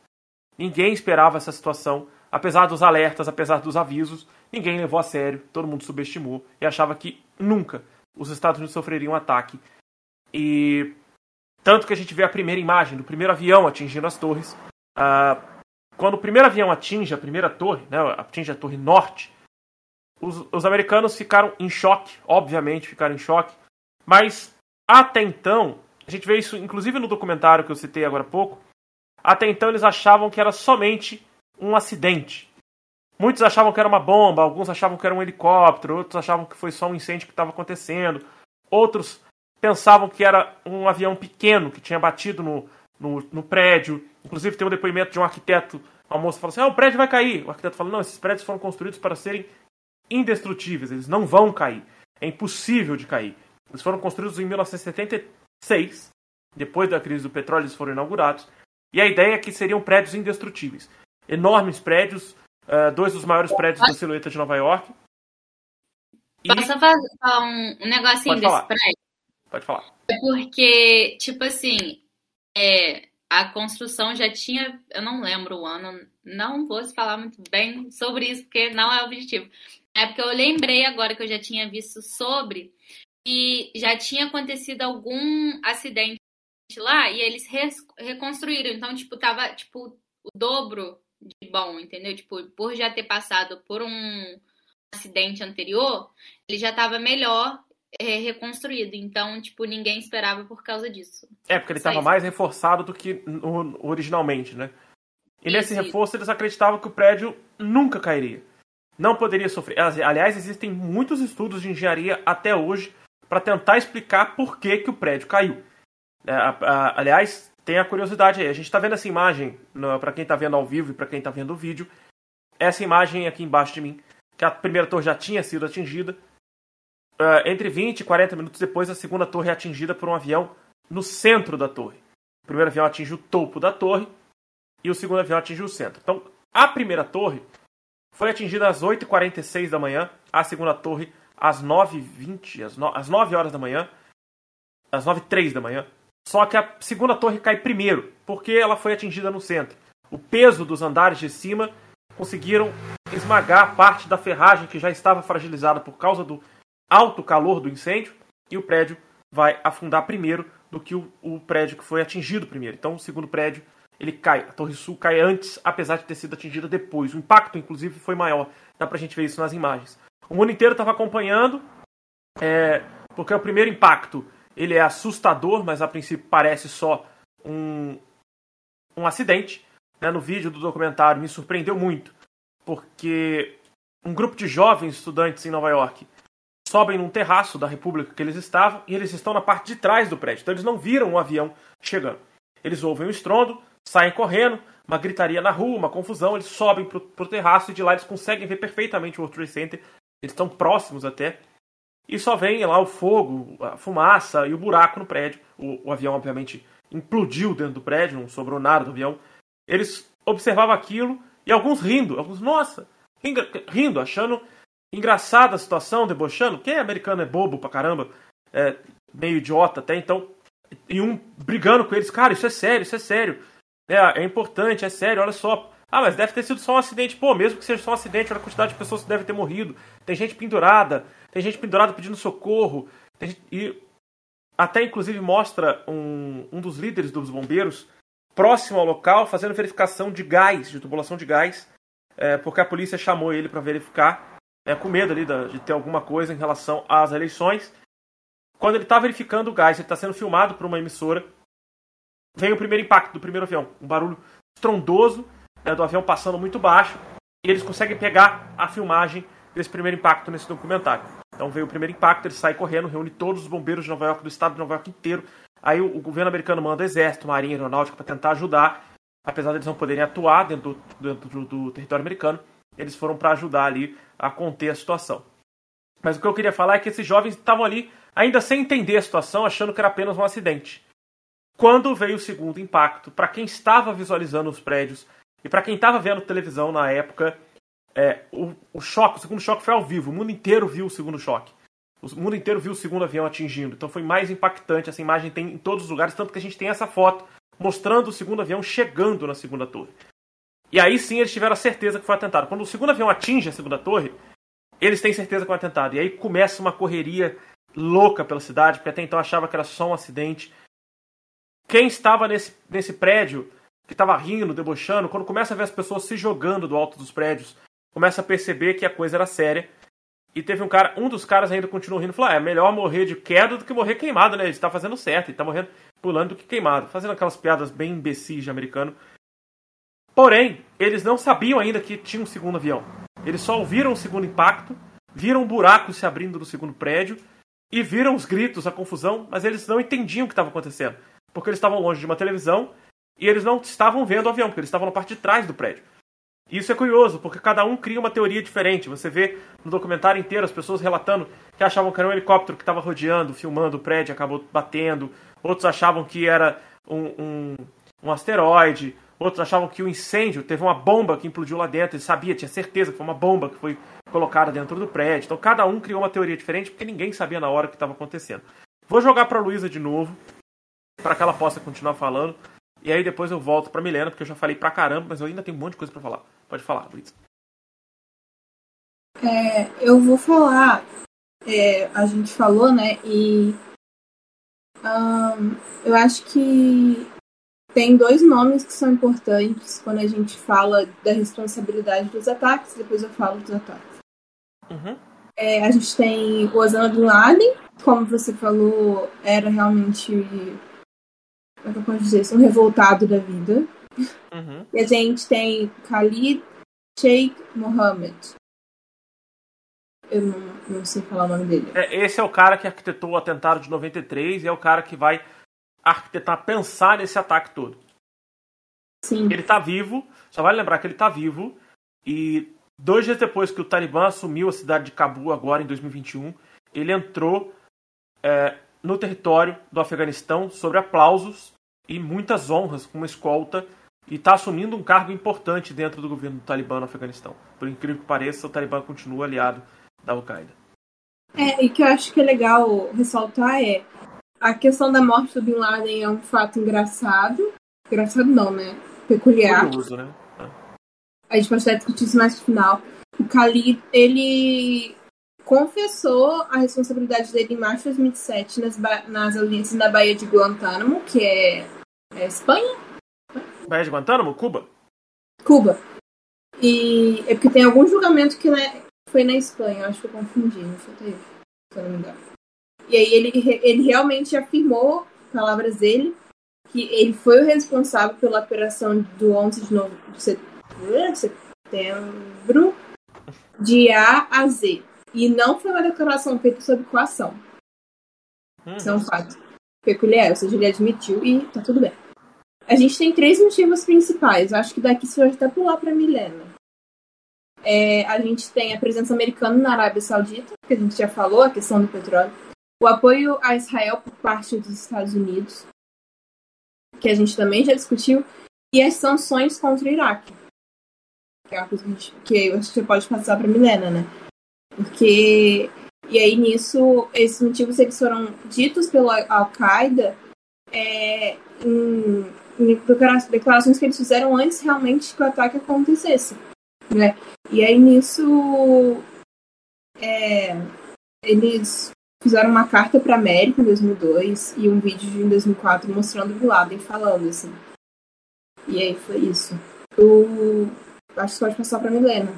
Ninguém esperava essa situação, apesar dos alertas, apesar dos avisos, ninguém levou a sério, todo mundo subestimou e achava que nunca os Estados Unidos sofreriam um ataque. E tanto que a gente vê a primeira imagem do primeiro avião atingindo as torres. Uh, quando o primeiro avião atinge a primeira torre, né, atinge a torre norte, os, os americanos ficaram em choque, obviamente ficaram em choque, mas até então, a gente vê isso inclusive no documentário que eu citei agora há pouco, até então eles achavam que era somente um acidente. Muitos achavam que era uma bomba, alguns achavam que era um helicóptero, outros achavam que foi só um incêndio que estava acontecendo, outros pensavam que era um avião pequeno que tinha batido no, no, no prédio. Inclusive tem um depoimento de um arquiteto, uma moça falou assim, ah, o prédio vai cair. O arquiteto falou, não, esses prédios foram construídos para serem indestrutíveis, eles não vão cair. É impossível de cair. Eles foram construídos em 1976, depois da crise do petróleo, eles foram inaugurados. E a ideia é que seriam prédios indestrutíveis. Enormes prédios, uh, dois dos maiores prédios da silhueta de Nova York. E... Posso falar um, negocinho Pode desse falar. prédio? Pode falar. É porque, tipo assim, é, a construção já tinha, eu não lembro o ano, não vou falar muito bem sobre isso, porque não é o objetivo. É porque eu lembrei agora que eu já tinha visto sobre e já tinha acontecido algum acidente lá e eles reconstruíram. Então, tipo, tava tipo o dobro de bom, entendeu? Tipo, por já ter passado por um acidente anterior, ele já estava melhor é, reconstruído. Então, tipo, ninguém esperava por causa disso. É, porque ele estava mais reforçado do que originalmente, né? E nesse reforço eles acreditavam que o prédio nunca cairia. Não poderia sofrer. Aliás, existem muitos estudos de engenharia até hoje para tentar explicar por que, que o prédio caiu. É, aliás, tem a curiosidade aí. A gente está vendo essa imagem, para quem está vendo ao vivo e para quem está vendo o vídeo. Essa imagem aqui embaixo de mim, que a primeira torre já tinha sido atingida. Uh, entre 20 e 40 minutos depois, a segunda torre é atingida por um avião no centro da torre. O primeiro avião atinge o topo da torre e o segundo avião atinge o centro. Então, a primeira torre foi atingida às 8h46 da manhã, a segunda torre às 9h20, às, às 9 horas da manhã, às 9h03 da manhã. Só que a segunda torre cai primeiro, porque ela foi atingida no centro. O peso dos andares de cima conseguiram esmagar parte da ferragem que já estava fragilizada por causa do alto calor do incêndio e o prédio vai afundar primeiro do que o, o prédio que foi atingido primeiro. Então, o segundo prédio ele cai. A Torre Sul cai antes, apesar de ter sido atingida depois. O impacto, inclusive, foi maior. Dá pra gente ver isso nas imagens. O mundo inteiro estava acompanhando, é, porque o primeiro impacto ele é assustador, mas a princípio parece só um, um acidente. Né? No vídeo do documentário me surpreendeu muito, porque um grupo de jovens estudantes em Nova York sobem num terraço da República que eles estavam e eles estão na parte de trás do prédio. Então eles não viram o um avião chegando. Eles ouvem o estrondo, saem correndo, uma gritaria na rua, uma confusão, eles sobem pro, pro terraço e de lá eles conseguem ver perfeitamente o World Trade Center. Eles estão próximos até. E só vem lá o fogo, a fumaça e o buraco no prédio. O, o avião, obviamente, implodiu dentro do prédio, não sobrou nada do avião. Eles observavam aquilo e alguns rindo, alguns, nossa, rindo, achando engraçada a situação, debochando. Quem é americano é bobo pra caramba, é meio idiota até, então. E um brigando com eles, cara, isso é sério, isso é sério. É, é importante, é sério, olha só. Ah, mas deve ter sido só um acidente. Pô, mesmo que seja só um acidente, olha a quantidade de pessoas que devem ter morrido. Tem gente pendurada, tem gente pendurada pedindo socorro. Gente... E até inclusive mostra um, um dos líderes dos bombeiros próximo ao local fazendo verificação de gás, de tubulação de gás, é, porque a polícia chamou ele para verificar, é, com medo ali de ter alguma coisa em relação às eleições. Quando ele está verificando o gás, ele está sendo filmado por uma emissora, vem o primeiro impacto do primeiro avião, um barulho estrondoso né, do avião passando muito baixo, e eles conseguem pegar a filmagem desse primeiro impacto nesse documentário. Então veio o primeiro impacto, ele sai correndo, reúne todos os bombeiros de Nova York, do estado de Nova York inteiro. Aí o, o governo americano manda exército, marinha, aeronáutica para tentar ajudar, apesar de eles não poderem atuar dentro do, dentro do, do território americano, eles foram para ajudar ali a conter a situação. Mas o que eu queria falar é que esses jovens estavam ali ainda sem entender a situação, achando que era apenas um acidente. Quando veio o segundo impacto, para quem estava visualizando os prédios e para quem estava vendo televisão na época, é, o, o, choque, o segundo choque foi ao vivo. O mundo inteiro viu o segundo choque. O mundo inteiro viu o segundo avião atingindo. Então foi mais impactante. Essa imagem tem em todos os lugares, tanto que a gente tem essa foto mostrando o segundo avião chegando na segunda torre. E aí sim eles tiveram a certeza que foi atentado. Quando o segundo avião atinge a segunda torre, eles têm certeza que foi atentado. E aí começa uma correria louca pela cidade, porque até então achava que era só um acidente. Quem estava nesse, nesse prédio, que estava rindo, debochando, quando começa a ver as pessoas se jogando do alto dos prédios, começa a perceber que a coisa era séria. E teve um cara, um dos caras ainda continuou rindo, falou: ah, é melhor morrer de queda do que morrer queimado, né? Ele está fazendo certo, ele está morrendo pulando do que queimado, fazendo aquelas piadas bem imbecis de americano. Porém, eles não sabiam ainda que tinha um segundo avião. Eles só ouviram o segundo impacto, viram um buraco se abrindo no segundo prédio e viram os gritos, a confusão, mas eles não entendiam o que estava acontecendo, porque eles estavam longe de uma televisão e eles não estavam vendo o avião, porque eles estavam na parte de trás do prédio. Isso é curioso, porque cada um cria uma teoria diferente. Você vê no documentário inteiro as pessoas relatando que achavam que era um helicóptero que estava rodeando, filmando o prédio, acabou batendo. Outros achavam que era um, um, um asteroide. Outros achavam que o incêndio teve uma bomba que implodiu lá dentro. Ele sabia, tinha certeza que foi uma bomba que foi colocada dentro do prédio. Então cada um criou uma teoria diferente porque ninguém sabia na hora o que estava acontecendo. Vou jogar para a Luísa de novo, para que ela possa continuar falando. E aí depois eu volto pra Milena, porque eu já falei pra caramba, mas eu ainda tenho um monte de coisa pra falar. Pode falar, Luiz. É, eu vou falar. é, a gente falou, né? E ahn, eu acho que tem dois nomes que são importantes quando a gente fala da responsabilidade dos ataques. Depois eu falo dos ataques. Uhum. É, a gente tem o Osama Bin Laden, como você falou, era realmente. Como é que eu posso dizer? isso? Um revoltado da vida. Uhum. E a gente tem Khalid Sheikh Mohammed. Eu não, não sei falar o nome dele. É, esse é o cara que arquitetou o atentado de 93 e é o cara que vai arquitetar, pensar nesse ataque todo. Sim. Ele tá vivo, só vale lembrar que ele tá vivo, e dois dias depois que o Talibã assumiu a cidade de Cabul, agora em 2021, ele entrou é, no território do Afeganistão sobre aplausos e muitas honras com uma escolta e está assumindo um cargo importante dentro do governo do Talibã no Afeganistão. Por incrível que pareça, o Talibã continua aliado da Al-Qaeda. É, e que eu acho que é legal ressaltar é a questão da morte do Bin Laden é um fato engraçado. Engraçado não, né? Peculiar. Curioso, né? A gente pode até discutir isso mais no final. O Khalid, ele confessou a responsabilidade dele em março de 2007 nas, nas audiências na Baía de Guantánamo, que é, é Espanha? Baía de Guantánamo, Cuba? Cuba. E é porque tem algum julgamento que né, foi na Espanha, eu acho que eu confundi, não foi até isso, se eu não me engano. E aí ele, ele realmente afirmou, palavras dele, que ele foi o responsável pela operação do 11 de nove- de set- setembro de A a Z. E não foi uma declaração feita sob coação. Hum. Isso é um fato peculiar, ou seja, ele admitiu e tá tudo bem. A gente tem três motivos principais. Eu acho que daqui você pode até pular para Milena. É, a gente tem a presença americana na Arábia Saudita, que a gente já falou, a questão do petróleo. O apoio a Israel por parte dos Estados Unidos, que a gente também já discutiu. E as sanções contra o Iraque. Que é uma coisa que, a gente, que você pode passar para Milena, né? Porque. E aí nisso, esses motivos eles foram ditos pela Al-Qaeda é, em, em declara- declarações que eles fizeram antes realmente que o ataque acontecesse. Né? E aí nisso é, eles fizeram uma carta para América em 2002 e um vídeo em 2004 mostrando o Laden falando assim. E aí foi isso. Eu acho que pode passar para Milena.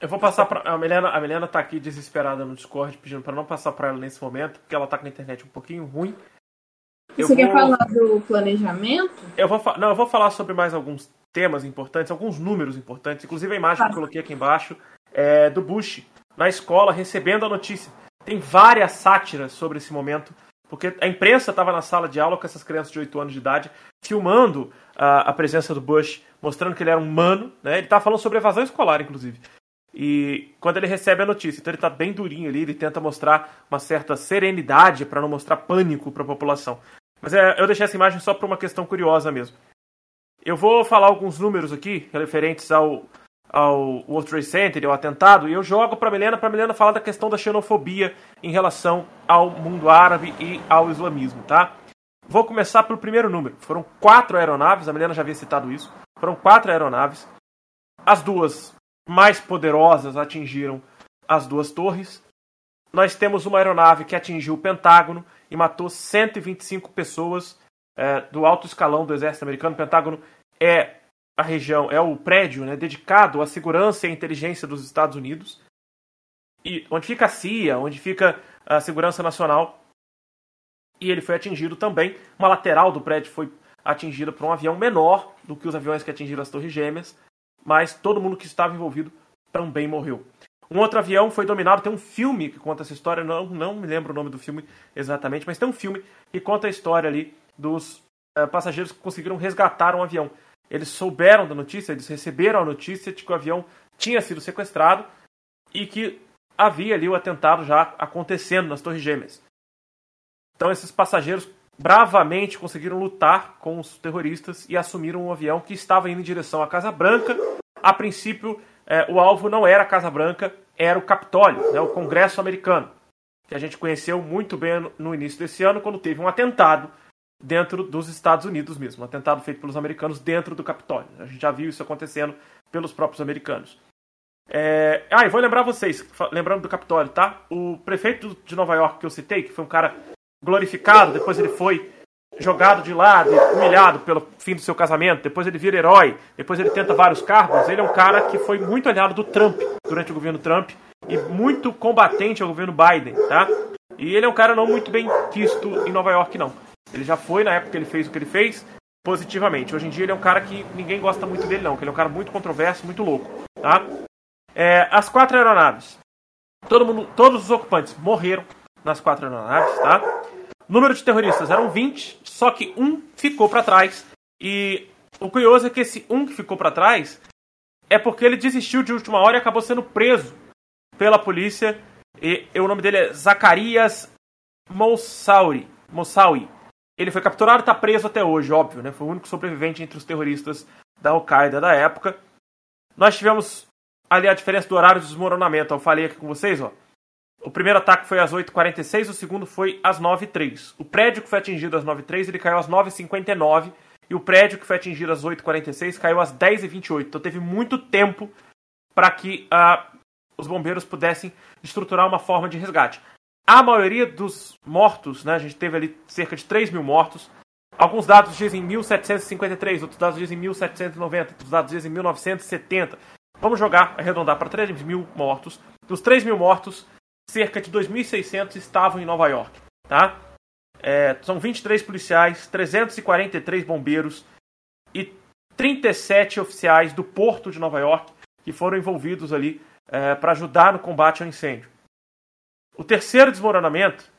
Eu vou passar pra. A Milena, a Milena tá aqui desesperada no Discord, pedindo pra não passar pra ela nesse momento, porque ela tá com a internet um pouquinho ruim. Eu Você quer vou- falar do planejamento? Eu vou, fa- não, eu vou falar sobre mais alguns temas importantes, alguns números importantes, inclusive a imagem que eu coloquei aqui embaixo é do Bush na escola recebendo a notícia. Tem várias sátiras sobre esse momento, porque a imprensa estava na sala de aula com essas crianças de 8 anos de idade, filmando a, a presença do Bush, mostrando que ele era um humano, né? Ele estava falando sobre evasão escolar, inclusive. E quando ele recebe a notícia, então ele tá bem durinho ali, ele tenta mostrar uma certa serenidade para não mostrar pânico para a população. Mas é, eu deixei essa imagem só por uma questão curiosa mesmo. Eu vou falar alguns números aqui referentes ao, ao World Trade Center ao atentado, e eu jogo para Milena para Milena falar da questão da xenofobia em relação ao mundo árabe e ao islamismo, tá? Vou começar pelo primeiro número. Foram quatro aeronaves, a Milena já havia citado isso. Foram quatro aeronaves. As duas mais poderosas atingiram as duas torres. Nós temos uma aeronave que atingiu o Pentágono e matou 125 pessoas é, do alto escalão do exército americano. O Pentágono é a região, é o prédio né, dedicado à segurança e à inteligência dos Estados Unidos. E onde fica a CIA, onde fica a segurança nacional. E ele foi atingido também. Uma lateral do prédio foi atingida por um avião menor do que os aviões que atingiram as Torres Gêmeas mas todo mundo que estava envolvido também morreu. Um outro avião foi dominado, tem um filme que conta essa história, não, não me lembro o nome do filme exatamente, mas tem um filme que conta a história ali dos eh, passageiros que conseguiram resgatar um avião. Eles souberam da notícia, eles receberam a notícia de que o avião tinha sido sequestrado e que havia ali o atentado já acontecendo nas Torres Gêmeas. Então esses passageiros bravamente conseguiram lutar com os terroristas e assumiram um avião que estava indo em direção à Casa Branca. A princípio, eh, o alvo não era a Casa Branca, era o Capitólio, né, o Congresso americano, que a gente conheceu muito bem no- no início desse ano, quando teve um atentado dentro dos Estados Unidos mesmo. Um atentado feito pelos americanos dentro do Capitólio. A gente já viu isso acontecendo pelos próprios americanos. É... Ah, e vou lembrar vocês, lembrando do Capitólio, tá? O prefeito de Nova York que eu citei, que foi um cara glorificado, depois ele foi jogado de lado, humilhado pelo fim do seu casamento, depois ele vira herói, depois ele tenta vários cargos. Ele é um cara que foi muito aliado do Trump durante o governo Trump e muito combatente ao governo Biden, tá? E ele é um cara não muito bem visto em Nova York, não. Ele já foi, na época que ele fez o que ele fez, positivamente. Hoje em dia ele é um cara que ninguém gosta muito dele, não, que ele é um cara muito controverso, muito louco, tá? É, as quatro aeronaves. Todo mundo, todos os ocupantes morreram nas quatro aeronaves, tá? Número de terroristas eram 20, só que um ficou para trás. E o curioso é que esse um que ficou para trás é porque ele desistiu de última hora e acabou sendo preso pela polícia. E, e o nome dele é Zacarias Moussaoui. Moussaoui. Ele foi capturado e está preso até hoje, óbvio, né? Foi o único sobrevivente entre os terroristas da Al-Qaeda da época. Nós tivemos ali a diferença do horário de desmoronamento. Eu falei aqui com vocês, ó. O primeiro ataque foi às 8h46, o segundo foi às 9h03. O prédio que foi atingido às 9h03, ele caiu às 9h59. E o prédio que foi atingido às 8h46 caiu às 10h28. Então teve muito tempo para que uh, os bombeiros pudessem estruturar uma forma de resgate. A maioria dos mortos, né, a gente teve ali cerca de 3 mil mortos. Alguns dados dizem 1753, outros dados dizem 1790, outros dados dizem 1970. Vamos jogar, arredondar para 3 mil mortos. Dos 3 mil mortos, cerca de 2.600 estavam em Nova York. Tá? É, são 23 policiais, 343 bombeiros e 37 oficiais do porto de Nova York que foram envolvidos ali é, para ajudar no combate ao incêndio. O terceiro desmoronamento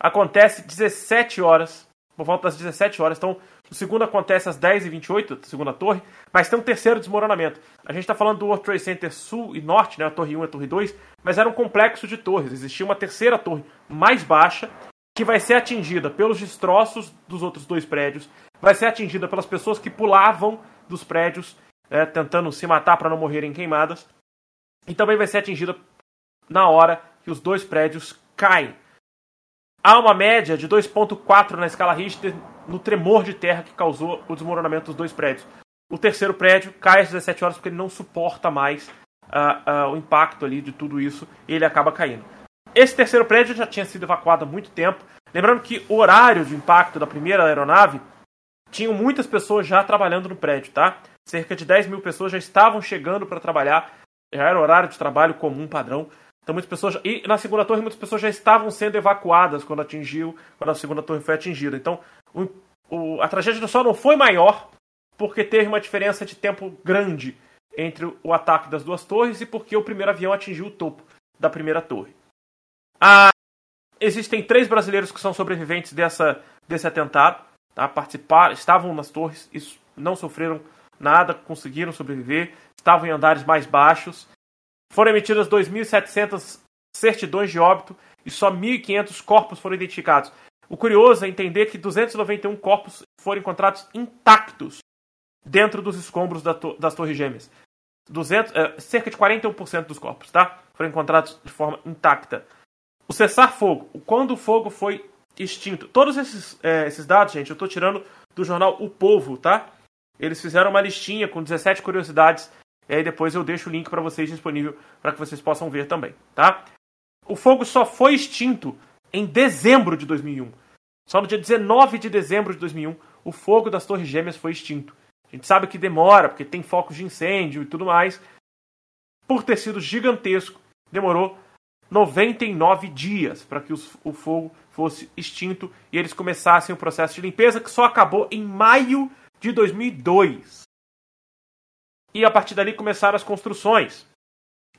acontece 17 horas, por volta das 17 horas. Então, o segundo acontece às 10h28, a segunda torre, mas tem um terceiro desmoronamento. A gente está falando do World Trade Center Sul e Norte, né, a Torre 1 e a Torre 2, mas era um complexo de torres. Existia uma terceira torre mais baixa, que vai ser atingida pelos destroços dos outros dois prédios, vai ser atingida pelas pessoas que pulavam dos prédios, é, tentando se matar para não morrerem queimadas, e também vai ser atingida na hora que os dois prédios caem. Há uma média de 2,4 na escala Richter no tremor de terra que causou o desmoronamento dos dois prédios. O terceiro prédio cai às 17 horas porque ele não suporta mais uh, uh, o impacto ali de tudo isso e ele acaba caindo. Esse terceiro prédio já tinha sido evacuado há muito tempo. Lembrando que o horário de impacto da primeira aeronave tinham muitas pessoas já trabalhando no prédio, tá? Cerca de 10 mil pessoas já estavam chegando para trabalhar, já era horário de trabalho comum, padrão. Então muitas pessoas e na segunda torre muitas pessoas já estavam sendo evacuadas quando atingiu, quando a segunda torre foi atingida. Então o, o, a tragédia só não foi maior porque teve uma diferença de tempo grande entre o ataque das duas torres e porque o primeiro avião atingiu o topo da primeira torre. Ah, existem três brasileiros que são sobreviventes dessa, desse atentado, tá? Participaram, estavam nas torres, isso, não sofreram nada, conseguiram sobreviver, estavam em andares mais baixos foram emitidas 2.700 certidões de óbito e só 1.500 corpos foram identificados. O curioso é entender que 291 corpos foram encontrados intactos dentro dos escombros da to das Torres Gêmeas. 200, é, cerca de 41% dos corpos, tá? Foram encontrados de forma intacta. O cessar-fogo, quando o fogo foi extinto. Todos esses, é, esses dados, gente, eu estou tirando do jornal O Povo, tá? Eles fizeram uma listinha com 17 curiosidades e aí depois eu deixo o link para vocês disponível para que vocês possam ver também, tá? O fogo só foi extinto em dezembro de 2001. Só no dia 19 de dezembro de 2001, o fogo das Torres Gêmeas foi extinto. A gente sabe que demora, porque tem focos de incêndio e tudo mais. Por ter sido gigantesco, demorou 99 dias para que o fogo fosse extinto e eles começassem o processo de limpeza, que só acabou em maio de 2002 e a partir dali começaram as construções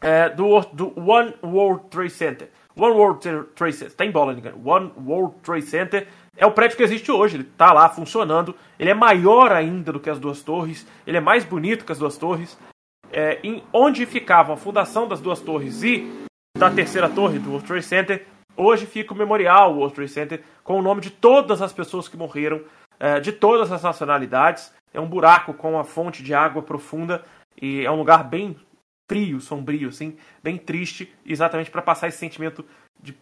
é, do, do One World Trade Center. One World Trade Center, tem bola, ninguém. One World Trade Center é o prédio que existe hoje, ele está lá funcionando. Ele é maior ainda do que as duas torres, ele é mais bonito que as duas torres. É, em onde ficava a fundação das duas torres e da terceira torre do World Trade Center, hoje fica o memorial World Trade Center com o nome de todas as pessoas que morreram, é, de todas as nacionalidades é um buraco com uma fonte de água profunda e é um lugar bem frio, sombrio, assim, bem triste, exatamente para passar esse sentimento de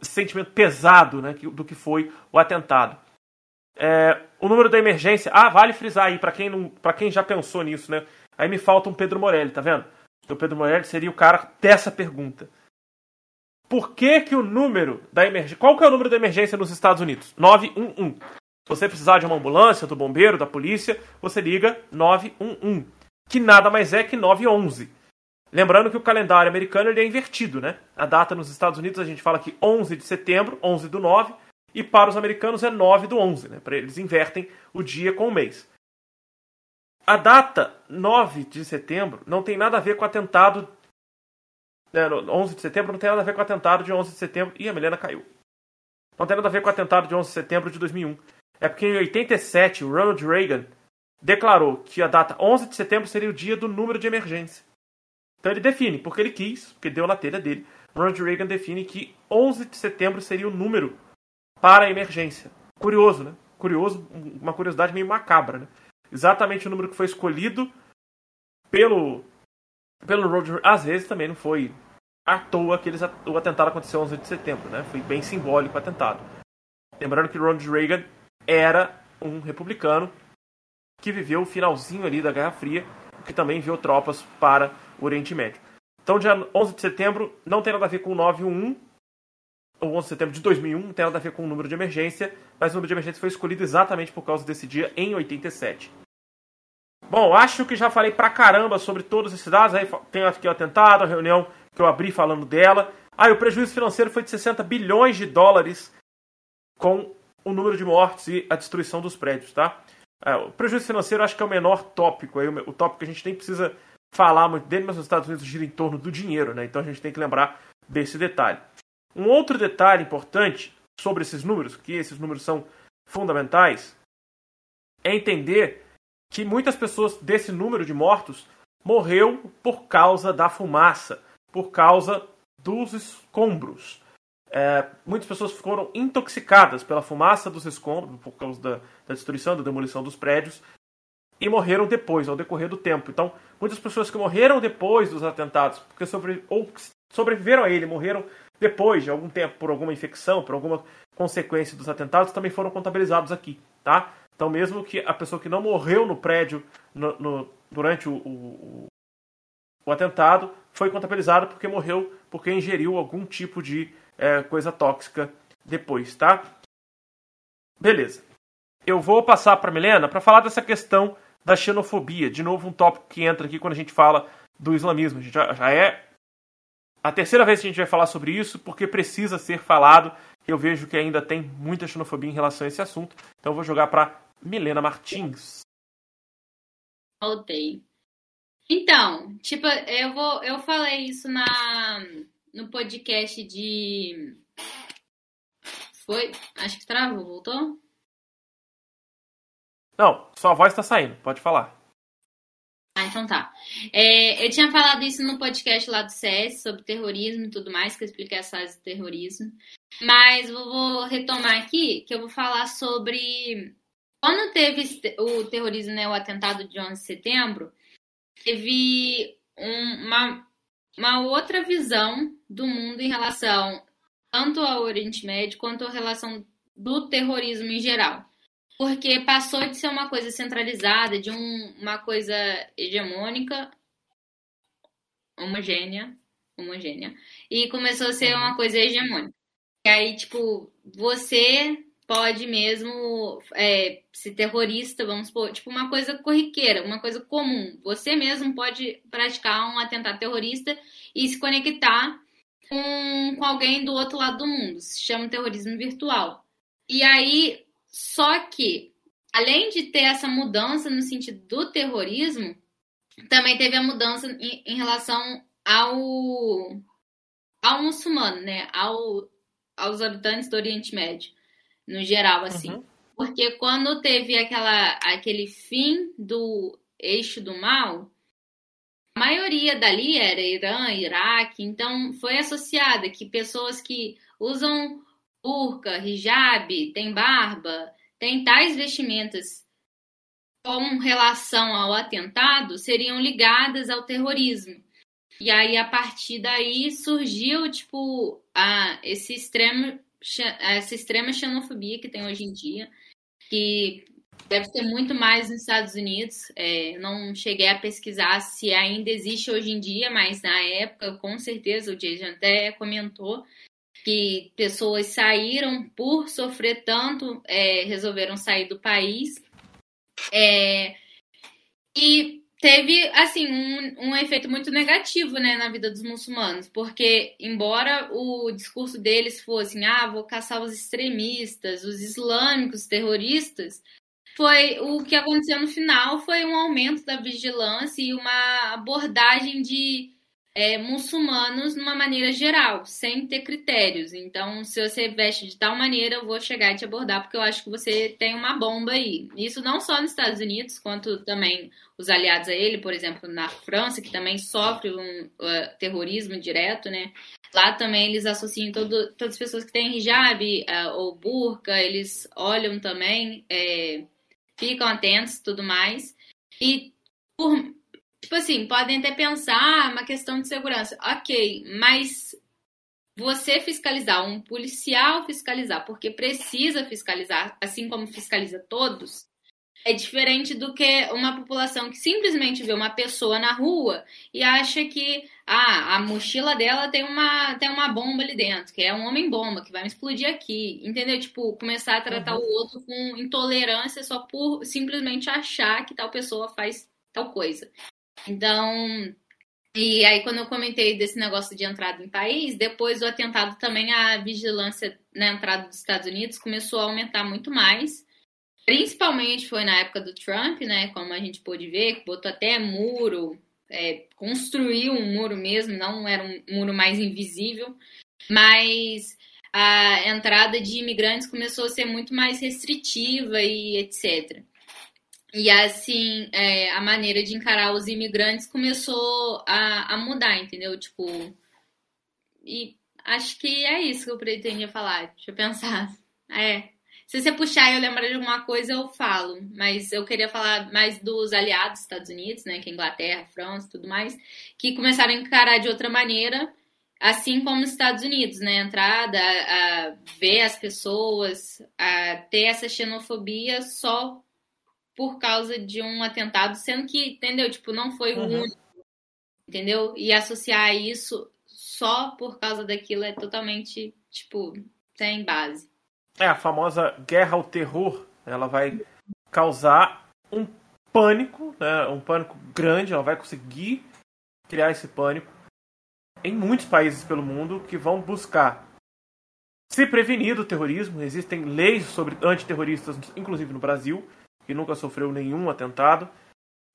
esse sentimento pesado, né, do que foi o atentado. É, o número da emergência. Ah, vale frisar aí, para quem, não, quem já pensou nisso, né? Aí me falta um Pedro Morelli, tá vendo? O Pedro Morelli seria o cara dessa pergunta. Por que, que o número da emergência. Qual que é o número da emergência nos Estados Unidos? 911. Se você precisar de uma ambulância, do bombeiro, da polícia, você liga 911. Que nada mais é que 911. Lembrando que o calendário americano ele é invertido, né? A data nos Estados Unidos a gente fala que 11 de setembro, 11 do 9, e para os americanos é 9 do 11, né? Para eles invertem o dia com o mês. A data 9 de setembro não tem nada a ver com o atentado. Né, 11 de setembro não tem nada a ver com o atentado de 11 de setembro. Ih, a Milena caiu. Não tem nada a ver com o atentado de 11 de setembro de 2001. É porque em 87 o Ronald Reagan declarou que a data 11 de setembro seria o dia do número de emergência. Então ele define, porque ele quis, porque deu na telha dele. Ronald Reagan define que 11 de setembro seria o número para a emergência. Curioso, né? Curioso, uma curiosidade meio macabra, né? Exatamente o número que foi escolhido pelo pelo Reagan. Às vezes também não foi à toa que eles, o atentado aconteceu 11 de setembro, né? Foi bem simbólico o atentado. Lembrando que Ronald Reagan era um republicano que viveu o finalzinho ali da Guerra Fria, que também enviou tropas para o Oriente Médio. Então, dia 11 de setembro não tem nada a ver com o 911, ou 11 de setembro de 2001, não tem nada a ver com o número de emergência, mas o número de emergência foi escolhido exatamente por causa desse dia em 87. Bom, acho que já falei pra caramba sobre todos esses dados. Aí tem aqui o atentado, a reunião que eu abri falando dela. Ah, e o prejuízo financeiro foi de 60 bilhões de dólares com o número de mortes e a destruição dos prédios, tá? É, o prejuízo financeiro acho que é o menor tópico, aí, o, tópico que a gente nem precisa falar muito dele, mas os Estados Unidos gira em torno do dinheiro, né? Então a gente tem que lembrar desse detalhe. Um outro detalhe importante sobre esses números, que esses números são fundamentais, é entender que muitas pessoas desse número de mortos morreu por causa da fumaça, por causa dos escombros. É, muitas pessoas foram intoxicadas pela fumaça dos escombros, por causa da, da destruição, da demolição dos prédios, e morreram depois, ao decorrer do tempo. Então, muitas pessoas que morreram depois dos atentados, porque sobre, ou sobreviveram a ele, morreram depois de algum tempo por alguma infecção, por alguma consequência dos atentados, também foram contabilizados aqui, tá? Então, mesmo que a pessoa que não morreu no prédio no, no, durante o, o, o, atentado foi contabilizada porque morreu porque ingeriu algum tipo de é, coisa tóxica depois, tá? Beleza. Eu vou passar para Milena para falar dessa questão da xenofobia. De novo, um tópico que entra aqui quando a gente fala do islamismo. A gente já, já é a terceira vez que a gente vai falar sobre isso, porque precisa ser falado. Eu vejo que ainda tem muita xenofobia em relação a esse assunto. Então eu vou jogar para Milena Martins. Voltei. Então, tipo, eu vou, eu falei isso na no podcast de foi, acho que travou, voltou? Não, sua voz tá saindo, pode falar. Ah, então tá. É, eu tinha falado isso no podcast lá do CS sobre terrorismo e tudo mais, que eu expliquei as fases do terrorismo. Mas eu vou retomar aqui, que eu vou falar sobre. Quando teve o terrorismo, né, o atentado de 11 de setembro, teve um, uma, uma outra visão do mundo em relação tanto ao Oriente Médio quanto à relação do terrorismo em geral porque passou de ser uma coisa centralizada, de um, uma coisa hegemônica, homogênea, homogênea, e começou a ser uma coisa hegemônica. E aí, tipo, você pode mesmo é, ser terrorista, vamos supor, tipo, uma coisa corriqueira, uma coisa comum. Você mesmo pode praticar um atentado terrorista e se conectar com, com alguém do outro lado do mundo. Se chama terrorismo virtual. E aí, só que, além de ter essa mudança no sentido do terrorismo, também teve a mudança em, em relação ao, ao muçulmano, né? Ao, aos habitantes do Oriente Médio, no geral, assim. Uhum. Porque quando teve aquela, aquele fim do eixo do mal, a maioria dali era Irã, Iraque, então foi associada que pessoas que usam burca, hijab, tem barba, tem tais vestimentas com relação ao atentado seriam ligadas ao terrorismo. E aí, a partir daí, surgiu, tipo, a, esse extremo, essa extrema xenofobia que tem hoje em dia. que deve ser muito mais nos Estados Unidos. É, não cheguei a pesquisar se ainda existe hoje em dia, mas na época, com certeza, o Jason até comentou que pessoas saíram por sofrer tanto, é, resolveram sair do país. É, e teve assim um, um efeito muito negativo né, na vida dos muçulmanos, porque embora o discurso deles fosse ah, vou caçar os extremistas, os islâmicos terroristas, foi o que aconteceu no final foi um aumento da vigilância e uma abordagem de é, muçulmanos numa maneira geral, sem ter critérios. Então, se você veste de tal maneira, eu vou chegar e te abordar, porque eu acho que você tem uma bomba aí. Isso não só nos Estados Unidos, quanto também os aliados a ele, por exemplo, na França, que também sofre um uh, terrorismo direto, né? Lá também eles associam todo, todas as pessoas que têm hijab uh, ou burca, eles olham também, é, ficam atentos tudo mais. E por, Tipo assim, podem até pensar ah, uma questão de segurança. Ok, mas você fiscalizar, um policial fiscalizar, porque precisa fiscalizar, assim como fiscaliza todos, é diferente do que uma população que simplesmente vê uma pessoa na rua e acha que ah, a mochila dela tem uma, tem uma bomba ali dentro, que é um homem-bomba, que vai me explodir aqui. Entendeu? Tipo, começar a tratar uhum. o outro com intolerância só por simplesmente achar que tal pessoa faz tal coisa. Então, e aí quando eu comentei desse negócio de entrada em país, depois do atentado também a vigilância na entrada dos Estados Unidos começou a aumentar muito mais. Principalmente foi na época do Trump, né? Como a gente pôde ver, que botou até muro, é, construiu um muro mesmo, não era um muro mais invisível, mas a entrada de imigrantes começou a ser muito mais restritiva e etc. E assim, é, a maneira de encarar os imigrantes começou a, a mudar, entendeu? Tipo, e acho que é isso que eu pretendia falar. Deixa eu pensar. É. Se você puxar e eu lembrar de alguma coisa, eu falo. Mas eu queria falar mais dos aliados dos Estados Unidos, né? Que é Inglaterra, França tudo mais, que começaram a encarar de outra maneira, assim como os Estados Unidos, né? Entrada, a, a ver as pessoas, a ter essa xenofobia só por causa de um atentado, sendo que, entendeu? Tipo, não foi o uhum. único, entendeu? E associar isso só por causa daquilo é totalmente, tipo, sem base. É, a famosa guerra ao terror, ela vai causar um pânico, né? Um pânico grande, ela vai conseguir criar esse pânico em muitos países pelo mundo que vão buscar se prevenir do terrorismo. Existem leis sobre antiterroristas, inclusive no Brasil, que nunca sofreu nenhum atentado.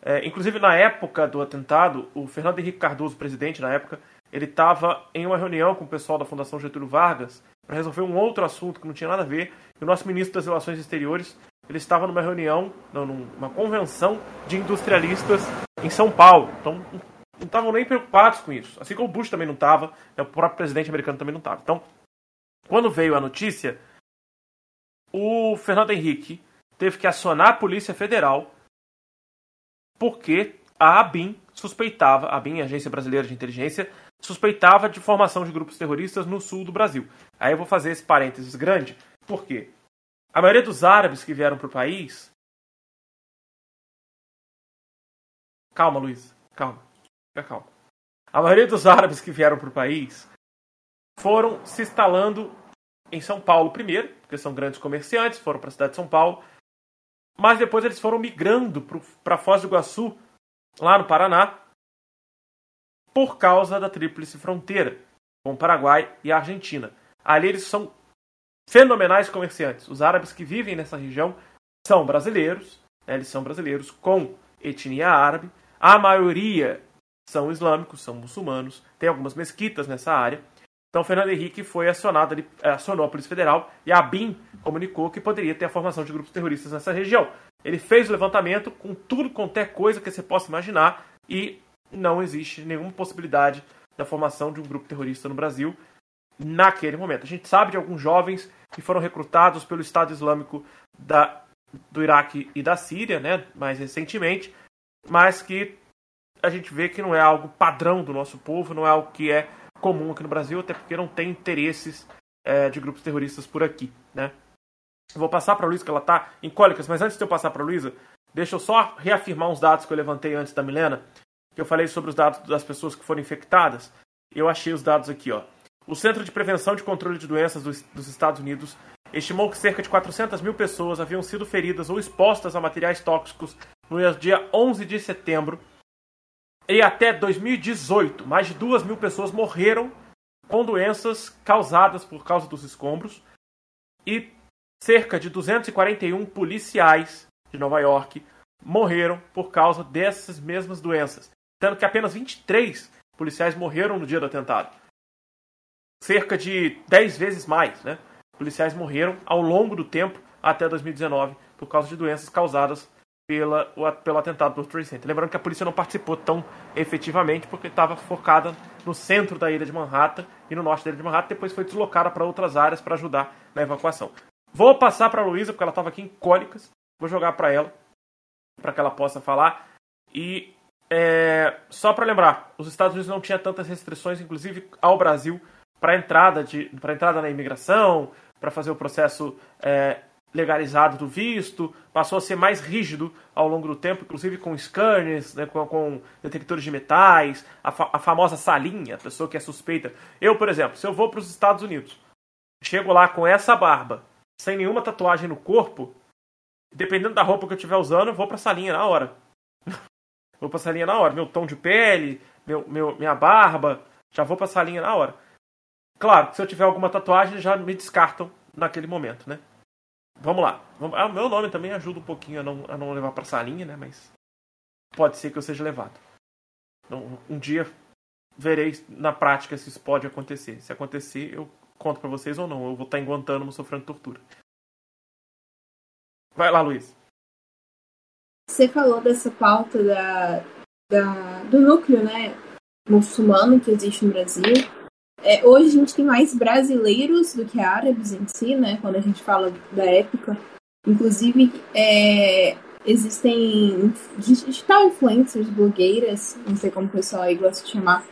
É, inclusive, na época do atentado, o Fernando Henrique Cardoso, presidente na época, ele estava em uma reunião com o pessoal da Fundação Getúlio Vargas para resolver um outro assunto que não tinha nada a ver. E o nosso ministro das Relações Exteriores ele estava numa reunião, não, numa convenção de industrialistas em São Paulo. Então, não estavam nem preocupados com isso. Assim como o Bush também não estava, né, o próprio presidente americano também não estava. Então, quando veio a notícia, o Fernando Henrique teve que acionar a Polícia Federal porque a ABIN suspeitava, a ABIN, Agência Brasileira de Inteligência, suspeitava de formação de grupos terroristas no sul do Brasil. Aí eu vou fazer esse parênteses grande, porque a maioria dos árabes que vieram para o país. Calma, Luiz, calma, fica calma. A maioria dos árabes que vieram para o país foram se instalando em São Paulo primeiro, porque são grandes comerciantes, foram para a cidade de São Paulo, mas depois eles foram migrando para Foz do Iguaçu, lá no Paraná, por causa da tríplice fronteira com o Paraguai e a Argentina. Ali eles são fenomenais comerciantes. Os árabes que vivem nessa região são brasileiros, né, eles são brasileiros com etnia árabe. A maioria são islâmicos, são muçulmanos. Tem algumas mesquitas nessa área. Então, Fernando Henrique foi acionado, ele acionou a Polícia Federal e a BIM comunicou que poderia ter a formação de grupos terroristas nessa região. Ele fez o levantamento com tudo qualquer coisa que você possa imaginar e não existe nenhuma possibilidade da formação de um grupo terrorista no Brasil naquele momento. A gente sabe de alguns jovens que foram recrutados pelo Estado Islâmico da, do Iraque e da Síria, né, mais recentemente, mas que a gente vê que não é algo padrão do nosso povo, não é algo que é comum aqui no Brasil, até porque não tem interesses é, de grupos terroristas por aqui, né? vou passar para a Luísa que ela está em cólicas, mas antes de eu passar para a Luísa, deixa eu só reafirmar uns dados que eu levantei antes da Milena, que eu falei sobre os dados das pessoas que foram infectadas. Eu achei os dados aqui, ó. O Centro de Prevenção e Controle de Doenças dos Estados Unidos estimou que cerca de 400 mil pessoas haviam sido feridas ou expostas a materiais tóxicos no dia 11 de setembro. E até 2018, mais de 2 mil pessoas morreram com doenças causadas por causa dos escombros. E cerca de 241 policiais de Nova York morreram por causa dessas mesmas doenças. Sendo que apenas 23 policiais morreram no dia do atentado. Cerca de 10 vezes mais, né? Policiais morreram ao longo do tempo até 2019 por causa de doenças causadas pela, o, pelo atentado do Trade Center. Lembrando que a polícia não participou tão efetivamente porque estava focada no centro da ilha de Manhattan e no norte da ilha de Manhattan, depois foi deslocada para outras áreas para ajudar na evacuação. Vou passar para a Luísa, porque ela estava aqui em cólicas, vou jogar para ela, para que ela possa falar. E é, só para lembrar, os Estados Unidos não tinha tantas restrições, inclusive ao Brasil, para entrada de entrada na imigração, para fazer o processo é, legalizado do visto, passou a ser mais rígido ao longo do tempo, inclusive com scanners, né, com, com, detectores de metais, a, fa a, famosa salinha, a pessoa que é suspeita. Eu, por exemplo, se eu vou para os Estados Unidos, chego lá com essa barba, sem nenhuma tatuagem no corpo, dependendo da roupa que eu estiver usando, eu vou para a salinha na hora. (laughs) vou para a salinha na hora. Meu tom de pele, meu, meu, minha barba, já vou para a salinha na hora. Claro se eu tiver alguma tatuagem, já me descartam naquele momento, né? Vamos lá. Ah, o meu nome também ajuda um pouquinho a não, a não levar pra salinha, né? Mas pode ser que eu seja levado. Então, um dia verei na prática se isso pode acontecer. Se acontecer, eu conto para vocês ou não. Eu vou estar em Guantánamo sofrendo tortura. Vai lá, Luiz. Você falou dessa pauta da, da, do núcleo né, muçulmano que existe no Brasil. É, hoje a gente tem mais brasileiros do que árabes em si, né? Quando a gente fala da época. Inclusive, é, existem digital influencers, blogueiras, não sei como o pessoal aí gosta de chamar.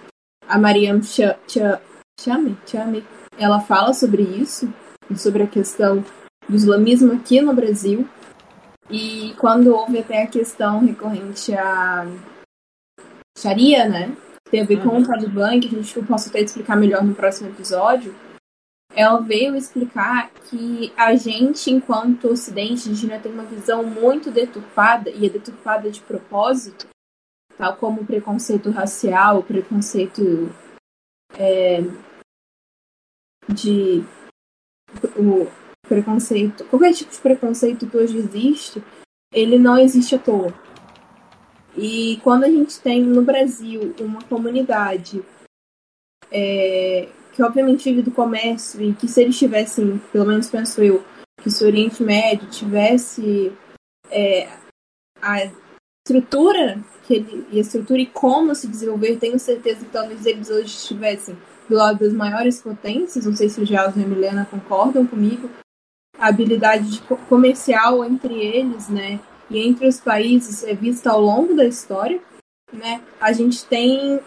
A Mariam Chame, Chame, ela fala sobre isso, sobre a questão do islamismo aqui no Brasil. E quando houve até a questão recorrente à Sharia, né? Tem a ver com o Talibã, que a gente possa até explicar melhor no próximo episódio, ela veio explicar que a gente, enquanto Ocidente, a gente tem uma visão muito deturpada, e é deturpada de propósito, tal como o preconceito racial, o preconceito é, de. O preconceito. Qualquer tipo de preconceito que hoje existe, ele não existe à toa. E quando a gente tem no Brasil uma comunidade é, que obviamente vive do comércio e que se eles tivessem, pelo menos penso eu, que se o Oriente Médio tivesse é, a estrutura que ele, e a estrutura e como se desenvolver, tenho certeza que talvez eles hoje estivessem do lado das maiores potências, não sei se o Jaus e a Milena concordam comigo, a habilidade de comercial entre eles, né, e entre os países é vista ao longo da história, né? A gente tem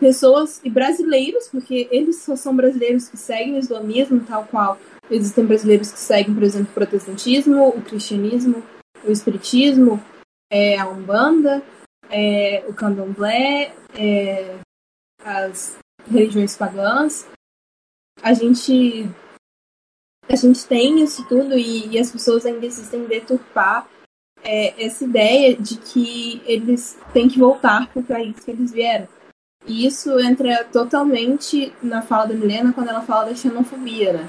pessoas e brasileiros, porque eles só são brasileiros que seguem o islamismo, tal qual existem brasileiros que seguem, por exemplo, o protestantismo, o cristianismo, o espiritismo, é, a umbanda, é, o candomblé, é, as religiões pagãs. A gente a gente tem isso tudo e, e as pessoas ainda insistem em deturpar é, essa ideia de que eles têm que voltar para o país que eles vieram. E isso entra totalmente na fala da Milena quando ela fala da xenofobia, né?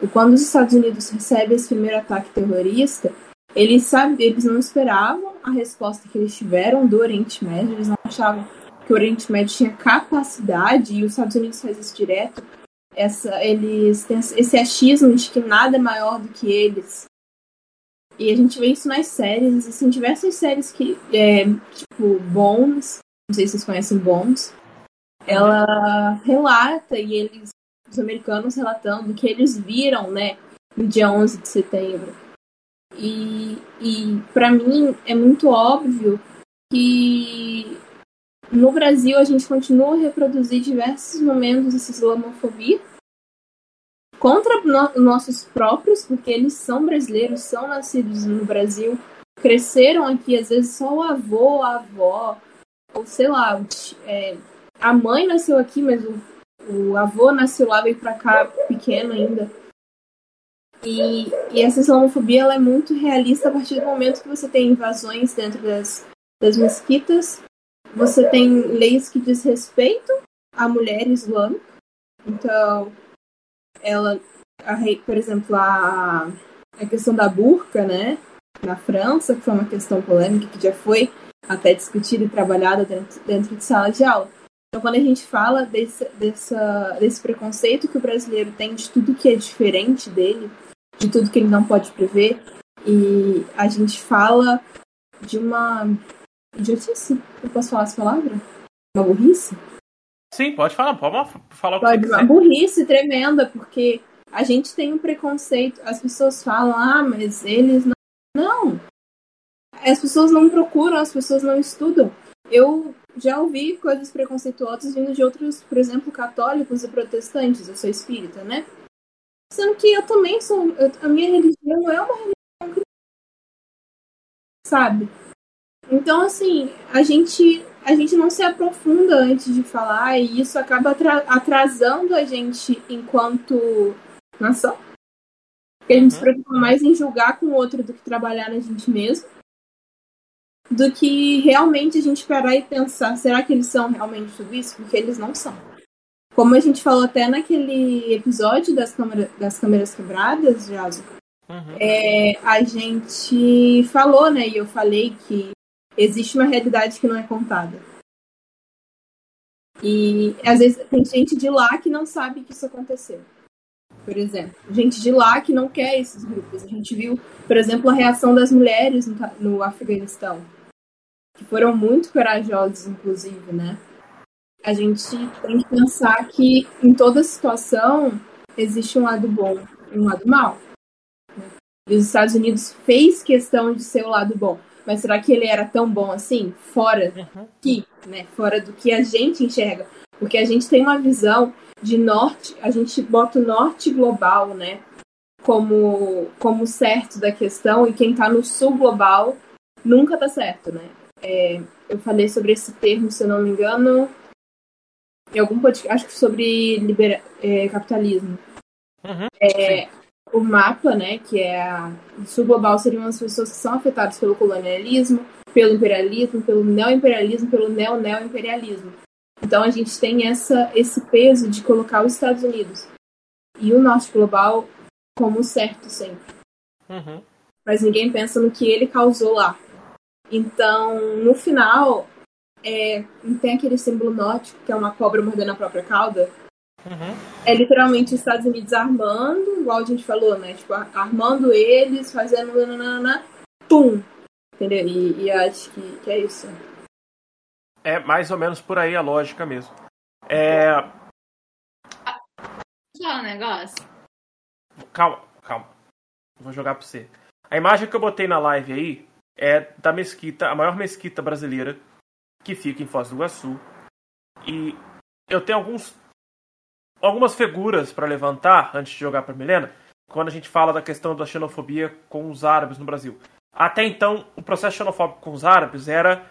E quando os Estados Unidos recebem esse primeiro ataque terrorista, eles sabe, eles não esperavam a resposta que eles tiveram do Oriente Médio, eles não achavam que o Oriente Médio tinha capacidade, e os Estados Unidos faz isso direto, essa, eles têm esse achismo de que nada é maior do que eles, e a gente vê isso nas séries, assim, diversas séries que, é, tipo, Bones, não sei se vocês conhecem Bones, ela relata, e eles, os americanos relatando, que eles viram, né, no dia 11 de setembro. E, e para mim é muito óbvio que no Brasil a gente continua a reproduzir diversos momentos dessa islamofobia contra no, nossos próprios, porque eles são brasileiros, são nascidos no Brasil, cresceram aqui, às vezes só o avô, a avó, ou sei lá, é, a mãe nasceu aqui, mas o, o avô nasceu lá, veio pra cá pequeno ainda. E, e essa islamofobia ela é muito realista a partir do momento que você tem invasões dentro das, das mesquitas, você tem leis que desrespeitam a mulher islâmica. Então, ela, a, por exemplo, a, a questão da burca, né, na França, que foi uma questão polêmica que já foi até discutida e trabalhada dentro, dentro de sala de aula. Então, quando a gente fala desse, dessa, desse preconceito que o brasileiro tem de tudo que é diferente dele, de tudo que ele não pode prever, e a gente fala de uma idiotice, eu posso falar essa palavra? Uma burrice? Sim, pode falar, pode falar o que pode, você quiser. Uma burrice tremenda, porque a gente tem um preconceito, as pessoas falam, ah, mas eles não. Não! As pessoas não procuram, as pessoas não estudam. Eu já ouvi coisas preconceituosas vindo de outros, por exemplo, católicos e protestantes. Eu sou espírita, né? Sendo que eu também sou. Eu, a minha religião é uma religião Sabe? Então, assim, a gente, a gente não se aprofunda antes de falar e isso acaba atrasando a gente enquanto nação. Porque a gente se preocupa mais em julgar com o outro do que trabalhar na gente mesmo do que realmente a gente parar e pensar, será que eles são realmente tudo isso? Porque eles não são. Como a gente falou até naquele episódio das, câmera, das câmeras quebradas, Jaso, uhum. é, a gente falou, né, e eu falei que existe uma realidade que não é contada. E às vezes tem gente de lá que não sabe que isso aconteceu. Por exemplo, gente de lá que não quer esses grupos. A gente viu, por exemplo, a reação das mulheres no, no Afeganistão que foram muito corajosos, inclusive, né? A gente tem que pensar que em toda situação existe um lado bom e um lado mal. E os Estados Unidos fez questão de ser o lado bom. Mas será que ele era tão bom assim? Fora aqui, né? Fora do que a gente enxerga. Porque a gente tem uma visão de norte, a gente bota o norte global, né? Como, como certo da questão, e quem está no sul global nunca tá certo, né? É, eu falei sobre esse termo, se eu não me engano, em algum podcast, acho que sobre libera, é, capitalismo. Uhum, é, o mapa, né, que é a, sul global, seriam as pessoas que são afetadas pelo colonialismo, pelo imperialismo, pelo neoimperialismo, pelo neo-neoimperialismo. Então a gente tem essa, esse peso de colocar os Estados Unidos e o norte global como certo sempre. Uhum. Mas ninguém pensa no que ele causou lá. Então, no final, é, tem aquele símbolo nórdico, que é uma cobra mordendo a própria cauda. Uhum. É literalmente os Estados Unidos armando, igual a gente falou, né? Tipo, armando eles, fazendo nananana, tum! Entendeu? E, e acho que, que é isso. É mais ou menos por aí a lógica mesmo. É. Só um negócio. Calma, calma. Vou jogar pra você. A imagem que eu botei na live aí é da mesquita, a maior mesquita brasileira que fica em Foz do Iguaçu. E eu tenho alguns algumas figuras para levantar antes de jogar para Milena, quando a gente fala da questão da xenofobia com os árabes no Brasil. Até então, o processo xenofóbico com os árabes era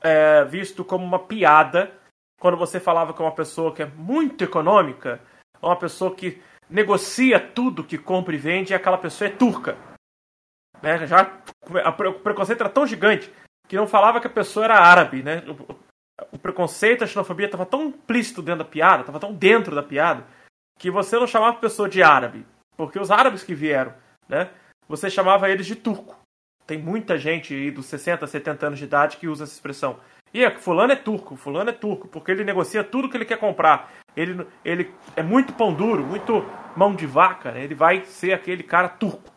é, visto como uma piada quando você falava com uma pessoa que é muito econômica, uma pessoa que negocia tudo que compra e vende, e aquela pessoa é turca. Né? Já, o preconceito era tão gigante que não falava que a pessoa era árabe. Né? O, preconceito, a xenofobia estava tão implícito dentro da piada, estava tão dentro da piada, que você não chamava a pessoa de árabe. Porque os árabes que vieram, né? você chamava eles de turco. Tem muita gente aí dos 60, 70 anos de idade que usa essa expressão. E é, fulano é turco, fulano é turco, porque ele negocia tudo que ele quer comprar. Ele, ele é muito pão duro, muito mão de vaca, né? ele vai ser aquele cara turco.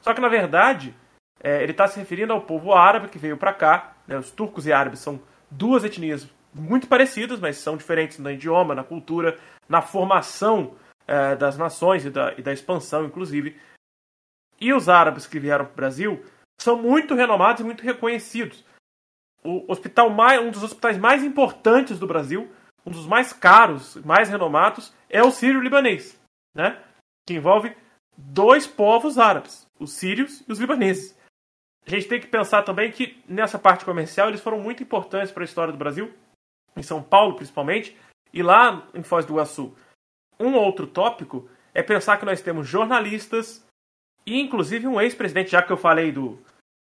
Só que, na verdade, é, ele está se referindo ao povo árabe que veio para cá. Né? Os turcos e árabes são duas etnias muito parecidas, mas são diferentes no idioma, na cultura, na formação é, das nações e da, e da expansão, inclusive. E os árabes que vieram para o Brasil são muito renomados e muito reconhecidos. O hospital mais, um dos hospitais mais importantes do Brasil, um dos mais caros, mais renomados, é o Sírio-Libanês, né? que envolve dois povos árabes, os sírios e os libaneses. A gente tem que pensar também que nessa parte comercial eles foram muito importantes para a história do Brasil, em São Paulo principalmente, e lá em Foz do Iguaçu. Um outro tópico é pensar que nós temos jornalistas e inclusive um ex-presidente, já que eu falei do,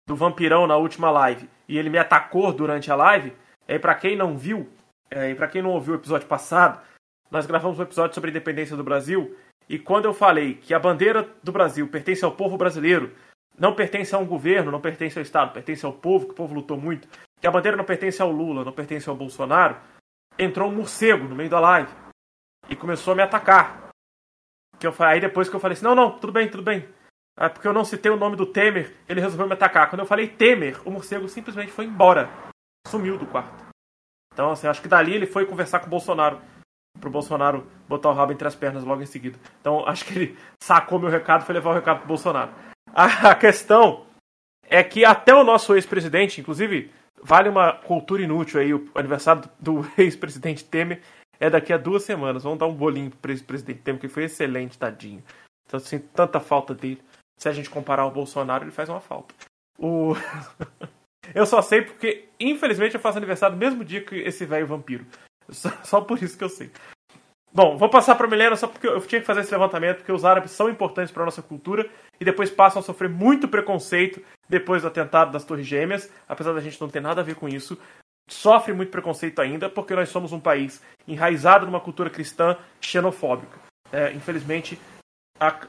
do vampirão na última live e ele me atacou durante a live, é para quem não viu, é, e para quem não ouviu o episódio passado, nós gravamos um episódio sobre a independência do Brasil e quando eu falei que a bandeira do Brasil pertence ao povo brasileiro, não pertence a um governo, não pertence ao Estado, pertence ao povo, que o povo lutou muito, que a bandeira não pertence ao Lula, não pertence ao Bolsonaro, entrou um morcego no meio da live e começou a me atacar. Que eu, aí depois que eu falei assim, não, não, tudo bem, tudo bem. É porque eu não citei o nome do Temer, ele resolveu me atacar. Quando eu falei Temer, o morcego simplesmente foi embora. Sumiu do quarto. Então, assim, acho que dali ele foi conversar com o Bolsonaro pro Bolsonaro botar o rabo entre as pernas logo em seguida. Então acho que ele sacou meu recado e foi levar o recado pro Bolsonaro. A, questão é que até o nosso ex-presidente, inclusive, vale uma cultura inútil aí, o aniversário do (laughs) ex-presidente Temer é daqui a duas semanas. Vamos dar um bolinho pro ex-presidente Temer, que foi excelente, tadinho. Então, assim, tanta falta dele. Se a gente comparar o Bolsonaro, ele faz uma falta. O... (laughs) eu só sei porque, infelizmente, eu faço aniversário no mesmo dia que esse velho vampiro. (laughs) Só, só, por isso que eu sei. Bom, vou passar para Milena só porque eu tinha que fazer esse levantamento, porque os árabes são importantes para nossa cultura e depois passam a sofrer muito preconceito depois do atentado das Torres Gêmeas, apesar da gente não ter nada a ver com isso. Sofre muito preconceito ainda porque nós somos um país enraizado numa cultura cristã xenofóbica. É, infelizmente,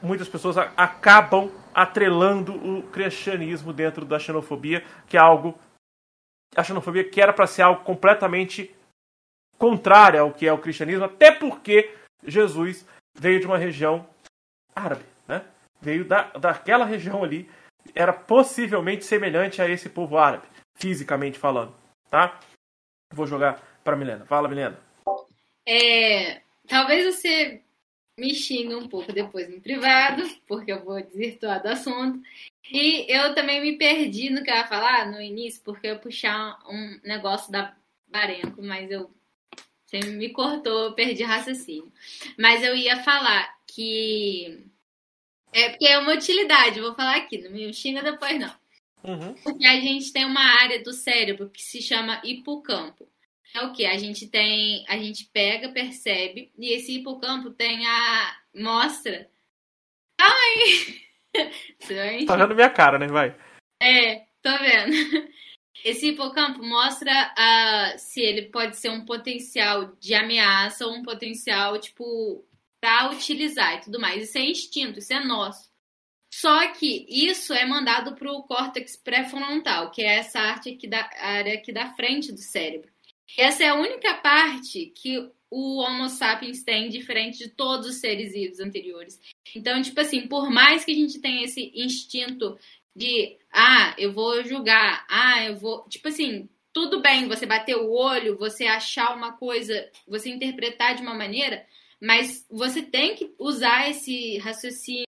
muitas pessoas acabam atrelando o cristianismo dentro da xenofobia, que é algo. A xenofobia que era para ser algo completamente contrária ao que é o cristianismo, até porque Jesus veio de uma região árabe, né? Veio da, daquela região ali, era possivelmente semelhante a esse povo árabe, fisicamente falando, tá? Vou jogar para Milena. Fala, Milena. É, talvez você me xingue um pouco depois no privado, porque eu vou desvirtuar do assunto. E eu também me perdi no que eu ia falar no início, porque eu ia puxar um negócio da Barenco, mas eu você me cortou, perdi raciocínio. Mas eu ia falar que. É porque é uma utilidade, vou falar aqui, não me xinga depois não. Uhum. Porque a gente tem uma área do cérebro que se chama hipocampo. É o que? A gente tem. A gente pega, percebe, e esse hipocampo tem a. mostra. (laughs) Ai! tá vendo minha cara, né? Vai. É, tô vendo. Esse hipocampo mostra uh, se ele pode ser um potencial de ameaça ou um potencial, tipo, para utilizar e tudo mais. Isso é instinto, isso é nosso. Só que isso é mandado para o córtex pré-frontal, que é essa arte aqui da, área aqui da frente do cérebro. Essa é a única parte que o Homo sapiens tem, diferente de todos os seres vivos anteriores. Então, tipo assim, por mais que a gente tenha esse instinto de ah, eu vou julgar, ah, eu vou. Tipo assim, tudo bem você bater o olho, você achar uma coisa, você interpretar de uma maneira, mas você tem que usar esse raciocínio,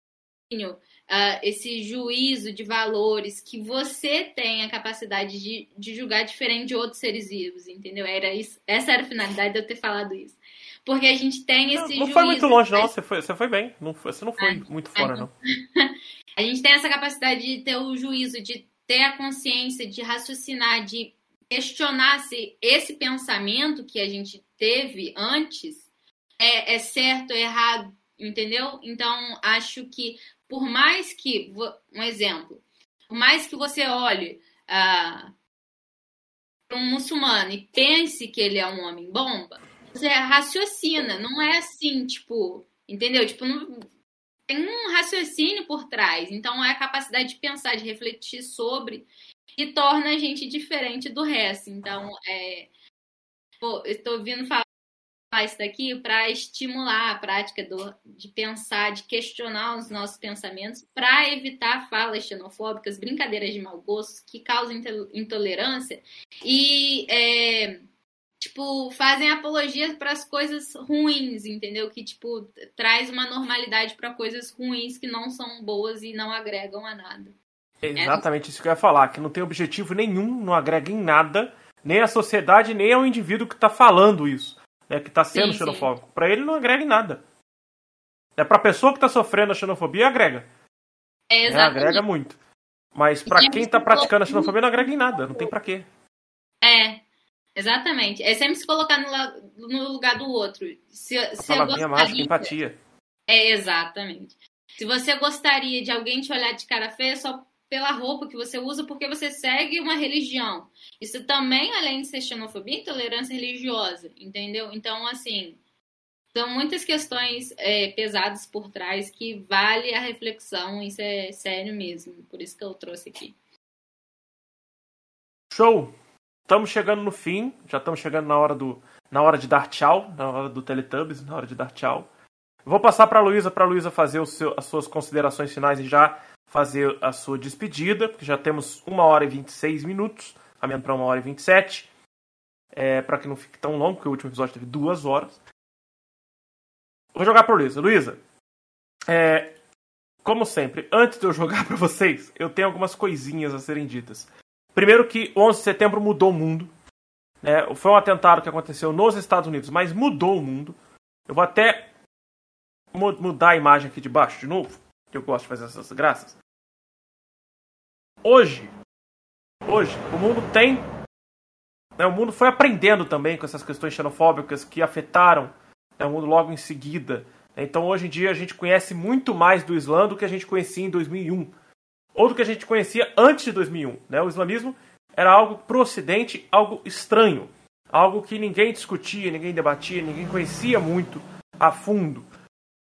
uh, esse juízo de valores que você tem a capacidade de, de julgar diferente de outros seres vivos, entendeu? Era isso, essa era a finalidade de eu ter falado isso. Porque a gente tem esse não, não juízo. Não foi muito longe, não. Você foi, você foi bem. Não, você não foi ah, muito fora, não. (laughs) a gente tem essa capacidade de ter o juízo, de ter a consciência, de raciocinar, de questionar se esse pensamento que a gente teve antes é, é certo, é errado, entendeu? Então, acho que por mais que. Um exemplo. Por mais que você olhe. Uh, para um muçulmano e pense que ele é um homem bomba, você raciocina, não é assim, tipo, entendeu? Tipo, não, tem um raciocínio por trás. Então, é a capacidade de pensar, de refletir sobre, e torna a gente diferente do resto. Então, é, estou vindo falar isso daqui para estimular a prática do, de pensar, de questionar os nossos pensamentos, para evitar falas xenofóbicas, brincadeiras de mau gosto que causam intolerância e é, tipo, fazem apologia para as coisas ruins, entendeu? Que, tipo, traz uma normalidade para coisas ruins que não são boas e não agregam a nada. É exatamente isso que eu ia falar, que não tem objetivo nenhum, não agrega em nada, nem à sociedade, nem ao indivíduo que está falando isso, né, que está sendo sim, xenofóbico. Para ele não agrega em nada. É pra pessoa que tá sofrendo a xenofobia, agrega. É, É, exatamente. agrega muito. Mas pra tem quem gente tá que praticando a xenofobia, não agrega em nada. Não tem pra quê. É, exatamente. É sempre se colocar no, no lugar do outro. Se, se eu Palavrinha mágica, gostaria... empatia. É, exatamente. Se você gostaria de alguém te olhar de cara feia só pela roupa que você usa, porque você segue uma religião. Isso também, além de ser xenofobia, intolerância religiosa, entendeu? Então, assim, são muitas questões é, pesadas por trás que vale a reflexão, isso é sério mesmo. Por isso que eu trouxe aqui. Show! Estamos chegando no fim, já estamos chegando na hora do na hora de dar tchau, na hora do Teletubbies, na hora de dar tchau. Vou passar para a Luísa, para a Luísa fazer seu, as suas considerações finais e já fazer a sua despedida, porque já temos 1 hora e 26 minutos, caminhando para 1 hora e 27. É, para que não fique tão longo, porque o último episódio teve duas horas. Vou jogar para a Luísa. Luísa, é, como sempre, antes de eu jogar (laughs) para vocês, eu tenho algumas coisinhas a serem ditas. Primeiro que 11 de setembro mudou o mundo. Né? Foi um atentado que aconteceu nos Estados Unidos, mas mudou o mundo. Eu vou até mu- mudar a imagem aqui de baixo de novo, que eu gosto de fazer essas graças. Hoje, hoje, o mundo tem... né, o mundo foi aprendendo também com essas questões xenofóbicas que afetaram né, o mundo logo em seguida. Então, hoje em dia, a gente conhece muito mais do Islã do que a gente conhecia em 2001 ou do que a gente conhecia antes de 2001. Né? O islamismo era algo para o Ocidente, algo estranho, algo que ninguém discutia, ninguém debatia, ninguém conhecia muito a fundo.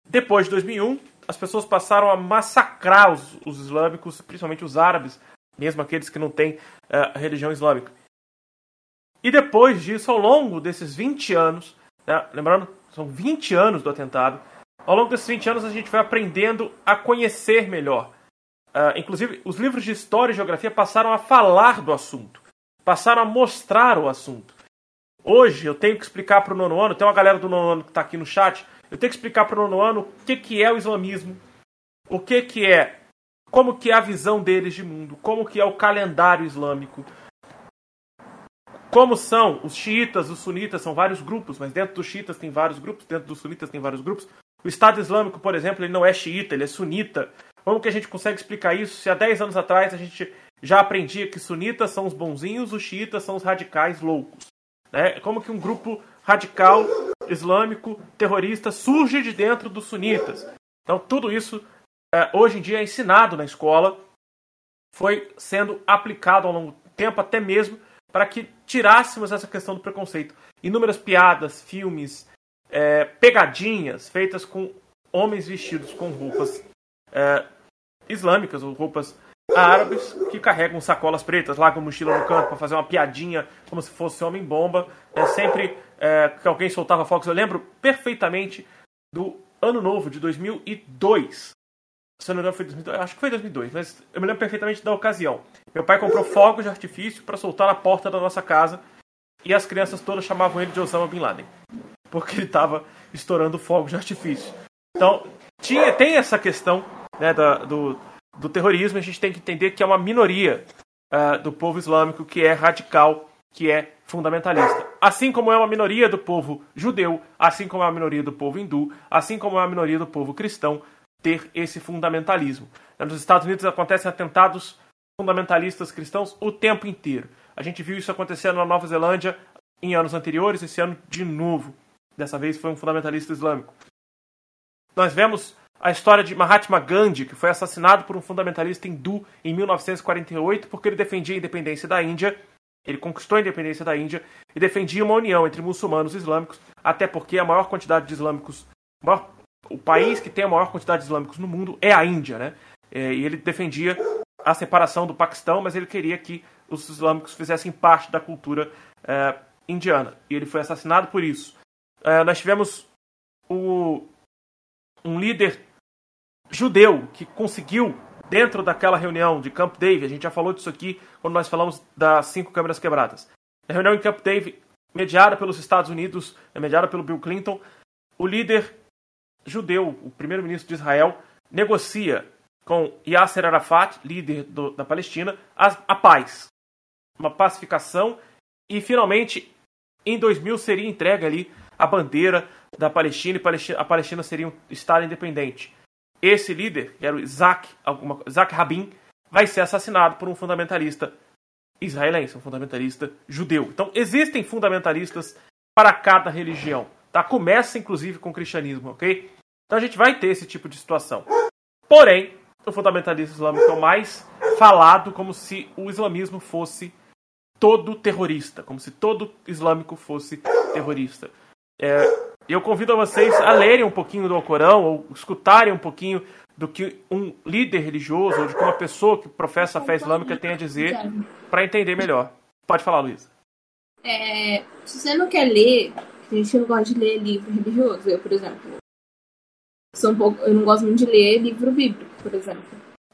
Depois de 2001, as pessoas passaram a massacrar os, os islâmicos, principalmente os árabes, mesmo aqueles que não têm eh, religião islâmica. E depois disso, ao longo desses 20 anos, né, lembrando, são 20 anos do atentado, ao longo desses 20 anos a gente vai aprendendo a conhecer melhor Uh, inclusive, os livros de história e geografia passaram a falar do assunto, passaram a mostrar o assunto. Hoje eu tenho que explicar para o nono ano, tem uma galera do nono ano que está aqui no chat, eu tenho que explicar para o nono ano o que, que é o islamismo, o que, que é, como que é a visão deles de mundo, como que é o calendário islâmico, como são os xiitas, os sunitas, são vários grupos, mas dentro dos xiitas tem vários grupos, dentro dos sunitas tem vários grupos. O Estado Islâmico, por exemplo, ele não é xiita, ele é sunita. Como que a gente consegue explicar isso se há 10 anos atrás a gente já aprendia que sunitas são os bonzinhos, os xiitas são os radicais loucos? Né? Como que um grupo radical islâmico terrorista surge de dentro dos sunitas? Então, tudo isso é, hoje em dia é ensinado na escola, foi sendo aplicado ao longo do tempo, até mesmo para que tirássemos essa questão do preconceito. Inúmeras piadas, filmes, é, pegadinhas feitas com homens vestidos com roupas é, islâmicas ou roupas árabes que carregam sacolas pretas, largam mochila no canto para fazer uma piadinha como se fosse homem-bomba. É, sempre é, que alguém soltava fogos. Eu lembro perfeitamente do ano novo de 2002. Se eu não me engano, foi 2002, acho que foi 2002, mas eu me lembro perfeitamente da ocasião. Meu pai comprou fogos de artifício para soltar na porta da nossa casa e as crianças todas chamavam ele de Osama Bin Laden, porque ele estava estourando fogos de artifício. Então, tinha, tem essa questão né, da, do, do terrorismo, a gente tem que entender que é uma minoria uh, do povo islâmico que é radical, que é fundamentalista. Assim como é uma minoria do povo judeu, assim como é uma minoria do povo hindu, assim como é uma minoria do povo cristão, ter esse fundamentalismo. Nos Estados Unidos acontecem atentados fundamentalistas cristãos o tempo inteiro. A gente viu isso acontecendo na Nova Zelândia em anos anteriores, esse ano de novo. Dessa vez foi um fundamentalista islâmico. Nós vemos a história de Mahatma Gandhi, que foi assassinado por um fundamentalista hindu em 1948 porque ele defendia a independência da Índia. Ele conquistou a independência da Índia e defendia uma união entre muçulmanos e islâmicos, até porque a maior quantidade de islâmicos, o, maior, o país que tem a maior quantidade de islâmicos no mundo é a Índia, né? E ele defendia a separação do Paquistão, mas ele queria que os islâmicos fizessem parte da cultura eh, indiana. E ele foi assassinado por isso. Eh, nós tivemos o, um líder judeu que conseguiu, dentro daquela reunião de Camp David, a gente já falou disso aqui quando nós falamos das cinco câmeras quebradas. Na reunião em Camp David, mediada pelos Estados Unidos, mediada pelo Bill Clinton, o líder judeu, o primeiro-ministro de Israel, negocia com Yasser Arafat, líder do, da Palestina, a, a paz. Uma pacificação e, finalmente, em 2000 seria entregue ali a bandeira da Palestina e a Palestina seria um Estado independente. Esse líder, que era o Isaac, alguma, Isaac Rabin, vai ser assassinado por um fundamentalista israelense, um fundamentalista judeu. Então, existem fundamentalistas para cada religião. Tá? Começa, inclusive, com o cristianismo, ok? Então a gente vai ter esse tipo de situação. Porém, o fundamentalismo islâmico é o mais falado como se o islamismo fosse todo terrorista, como se todo islâmico fosse terrorista. É, eu convido a vocês a lerem um pouquinho do Alcorão ou escutarem um pouquinho do que um líder religioso ou de como uma pessoa que professa a fé islâmica tem a dizer para entender melhor. Pode falar, Luísa. É, se você não quer ler, a gente não gosta de ler livro religioso. Eu, por exemplo, sou um pouco, eu não gosto muito de ler livro bíblico, por exemplo.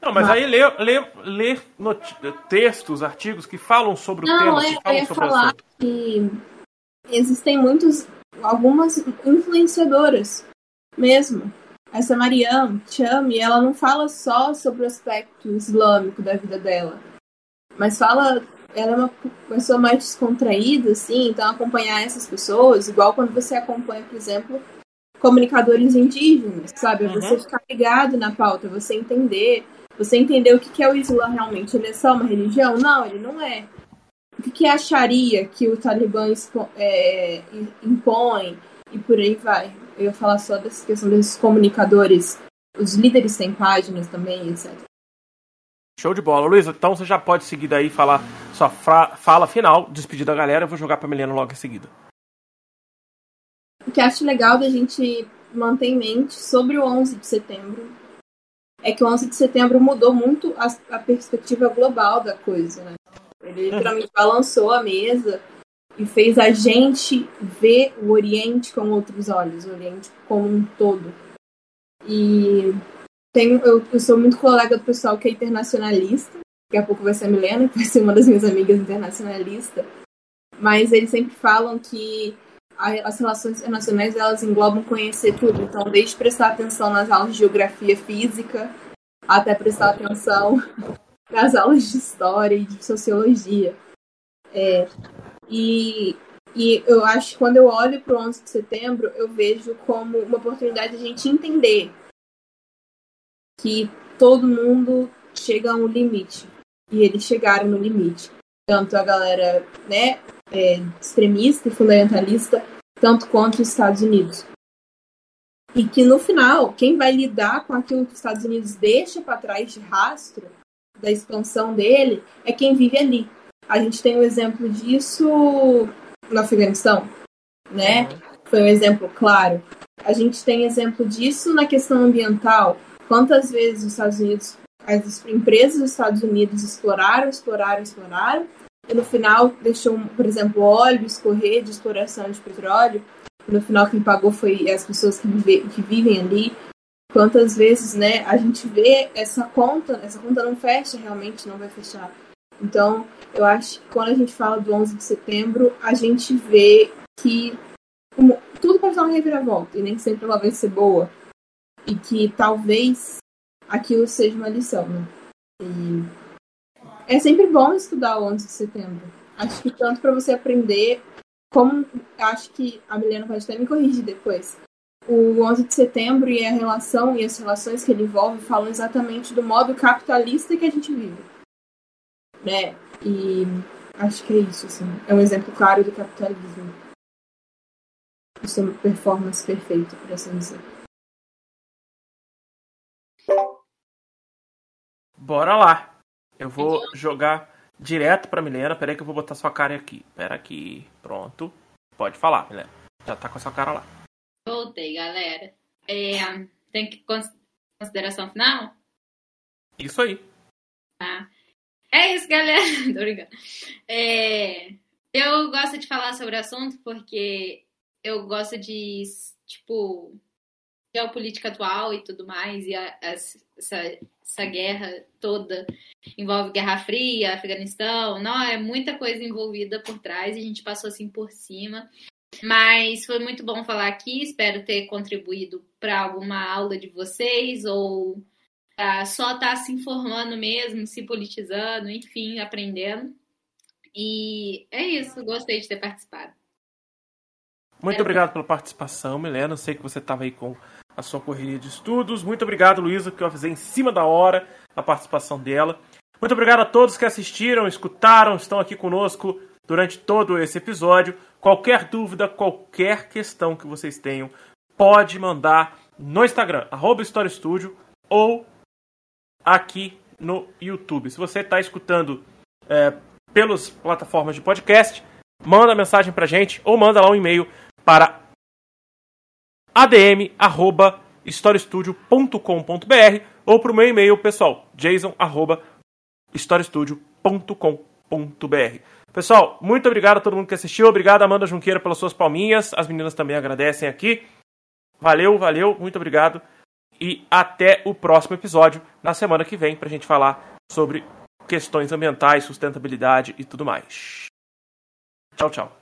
Não, mas, mas... aí ler, ler, ler textos, artigos que falam sobre o não, tema, que falam eu ia sobre falar que existem muitos, algumas influenciadoras mesmo. Essa Mariam Chame, ela não fala só sobre o aspecto islâmico da vida dela, mas fala ela é uma pessoa mais descontraída, assim, então acompanhar essas pessoas, igual quando você acompanha, por exemplo, comunicadores indígenas, sabe? Uhum. Você ficar ligado na pauta, você entender, você entender o que é o Islã realmente. Ele é só uma religião? Não, ele não é. O que é a Sharia que o Talibã é, impõe e por aí vai. Eu ia falar só dessa questão desses comunicadores. Os líderes têm páginas também, etc. Show de bola. Luísa, então você já pode seguir daí e falar sua fala final, despedir da galera. Eu vou jogar pra Milena logo em seguida. O que acho legal da gente manter em mente sobre o 11 de setembro é que o 11 de setembro mudou muito a, a perspectiva global da coisa, né? Ele literalmente balançou a mesa e fez a gente ver o Oriente com outros olhos, o Oriente como um todo. E tenho, eu, eu sou muito colega do pessoal que é internacionalista, daqui a pouco vai ser a Milena, que vai ser uma das minhas amigas internacionalistas, mas eles sempre falam que as relações internacionais elas englobam conhecer tudo, então desde prestar atenção nas aulas de geografia física até prestar atenção nas aulas de história e de sociologia. É, e, e eu acho que quando eu olho para o 11 de setembro, eu vejo como uma oportunidade de a gente entender que todo mundo chega a um limite. E eles chegaram no limite. Tanto a galera né, é, extremista e fundamentalista, tanto quanto os Estados Unidos. E que no final, quem vai lidar com aquilo que os Estados Unidos deixa para trás de rastro da expansão dele é quem vive ali. A gente tem um exemplo disso no Afeganistão, né? Foi um exemplo claro. A gente tem exemplo disso na questão ambiental. Quantas vezes os Estados Unidos, as empresas dos Estados Unidos exploraram, exploraram, exploraram, e no final deixou, por exemplo, óleo escorrer de exploração de petróleo. No final quem pagou foi as pessoas que, vive, que vivem ali. Quantas vezes, né, a gente vê essa conta, essa conta não fecha, realmente não vai fechar. Então, eu acho que quando a gente fala do 11 de setembro, a gente vê que tudo pode dar uma reviravolta e nem sempre ela vai ser boa e que talvez aquilo seja uma lição, né? E é sempre bom estudar o 11 de setembro. Acho que tanto para você aprender, como acho que a Milena pode até me corrigir depois. O 11 de setembro e a relação e as relações que ele envolve falam exatamente do modo capitalista que a gente vive. Né? E acho que é isso, assim. É um exemplo claro do capitalismo. Isso é uma performance perfeita, por assim dizer. Bora lá. Eu vou jogar direto pra Milena. Pera aí que eu vou botar sua cara aqui. Pera aqui. Pronto. Pode falar, Milena. Já tá com a sua cara lá. Voltei, galera. É, tem que consideração final? Isso aí. Tá. É isso, galera. (laughs) Tô brincando. É, eu gosto de falar sobre o assunto porque eu gosto de, tipo, geopolítica atual e tudo mais, e a, a, essa, essa guerra toda envolve Guerra Fria, Afeganistão, não, é muita coisa envolvida por trás, e a gente passou assim por cima. Mas foi muito bom falar aqui, espero ter contribuído para alguma aula de vocês, ou uh, só estar tá se informando mesmo, se politizando, enfim, aprendendo. E é isso, gostei de ter participado. Muito obrigado pela participação, Milena. Eu sei que você estava aí com a sua correria de estudos. Muito obrigado, Luísa, que eu avisei em cima da hora a participação dela. Muito obrigado a todos que assistiram, escutaram, estão aqui conosco durante todo esse episódio. Qualquer dúvida, qualquer questão que vocês tenham, pode mandar no Instagram, arroba História Studio, ou aqui no YouTube. Se você está escutando é, pelas plataformas de podcast, manda mensagem pra gente ou manda lá um e-mail para adm@historiestudio.com.br ou para o meu e-mail pessoal, jason@historiestudio.com.br. Pessoal, muito obrigado a todo mundo que assistiu. Obrigado, Amanda Junqueira, pelas suas palminhas. As meninas também agradecem aqui. Valeu, valeu, muito obrigado. E até o próximo episódio, na semana que vem, para a gente falar sobre questões ambientais, sustentabilidade e tudo mais. Tchau, tchau.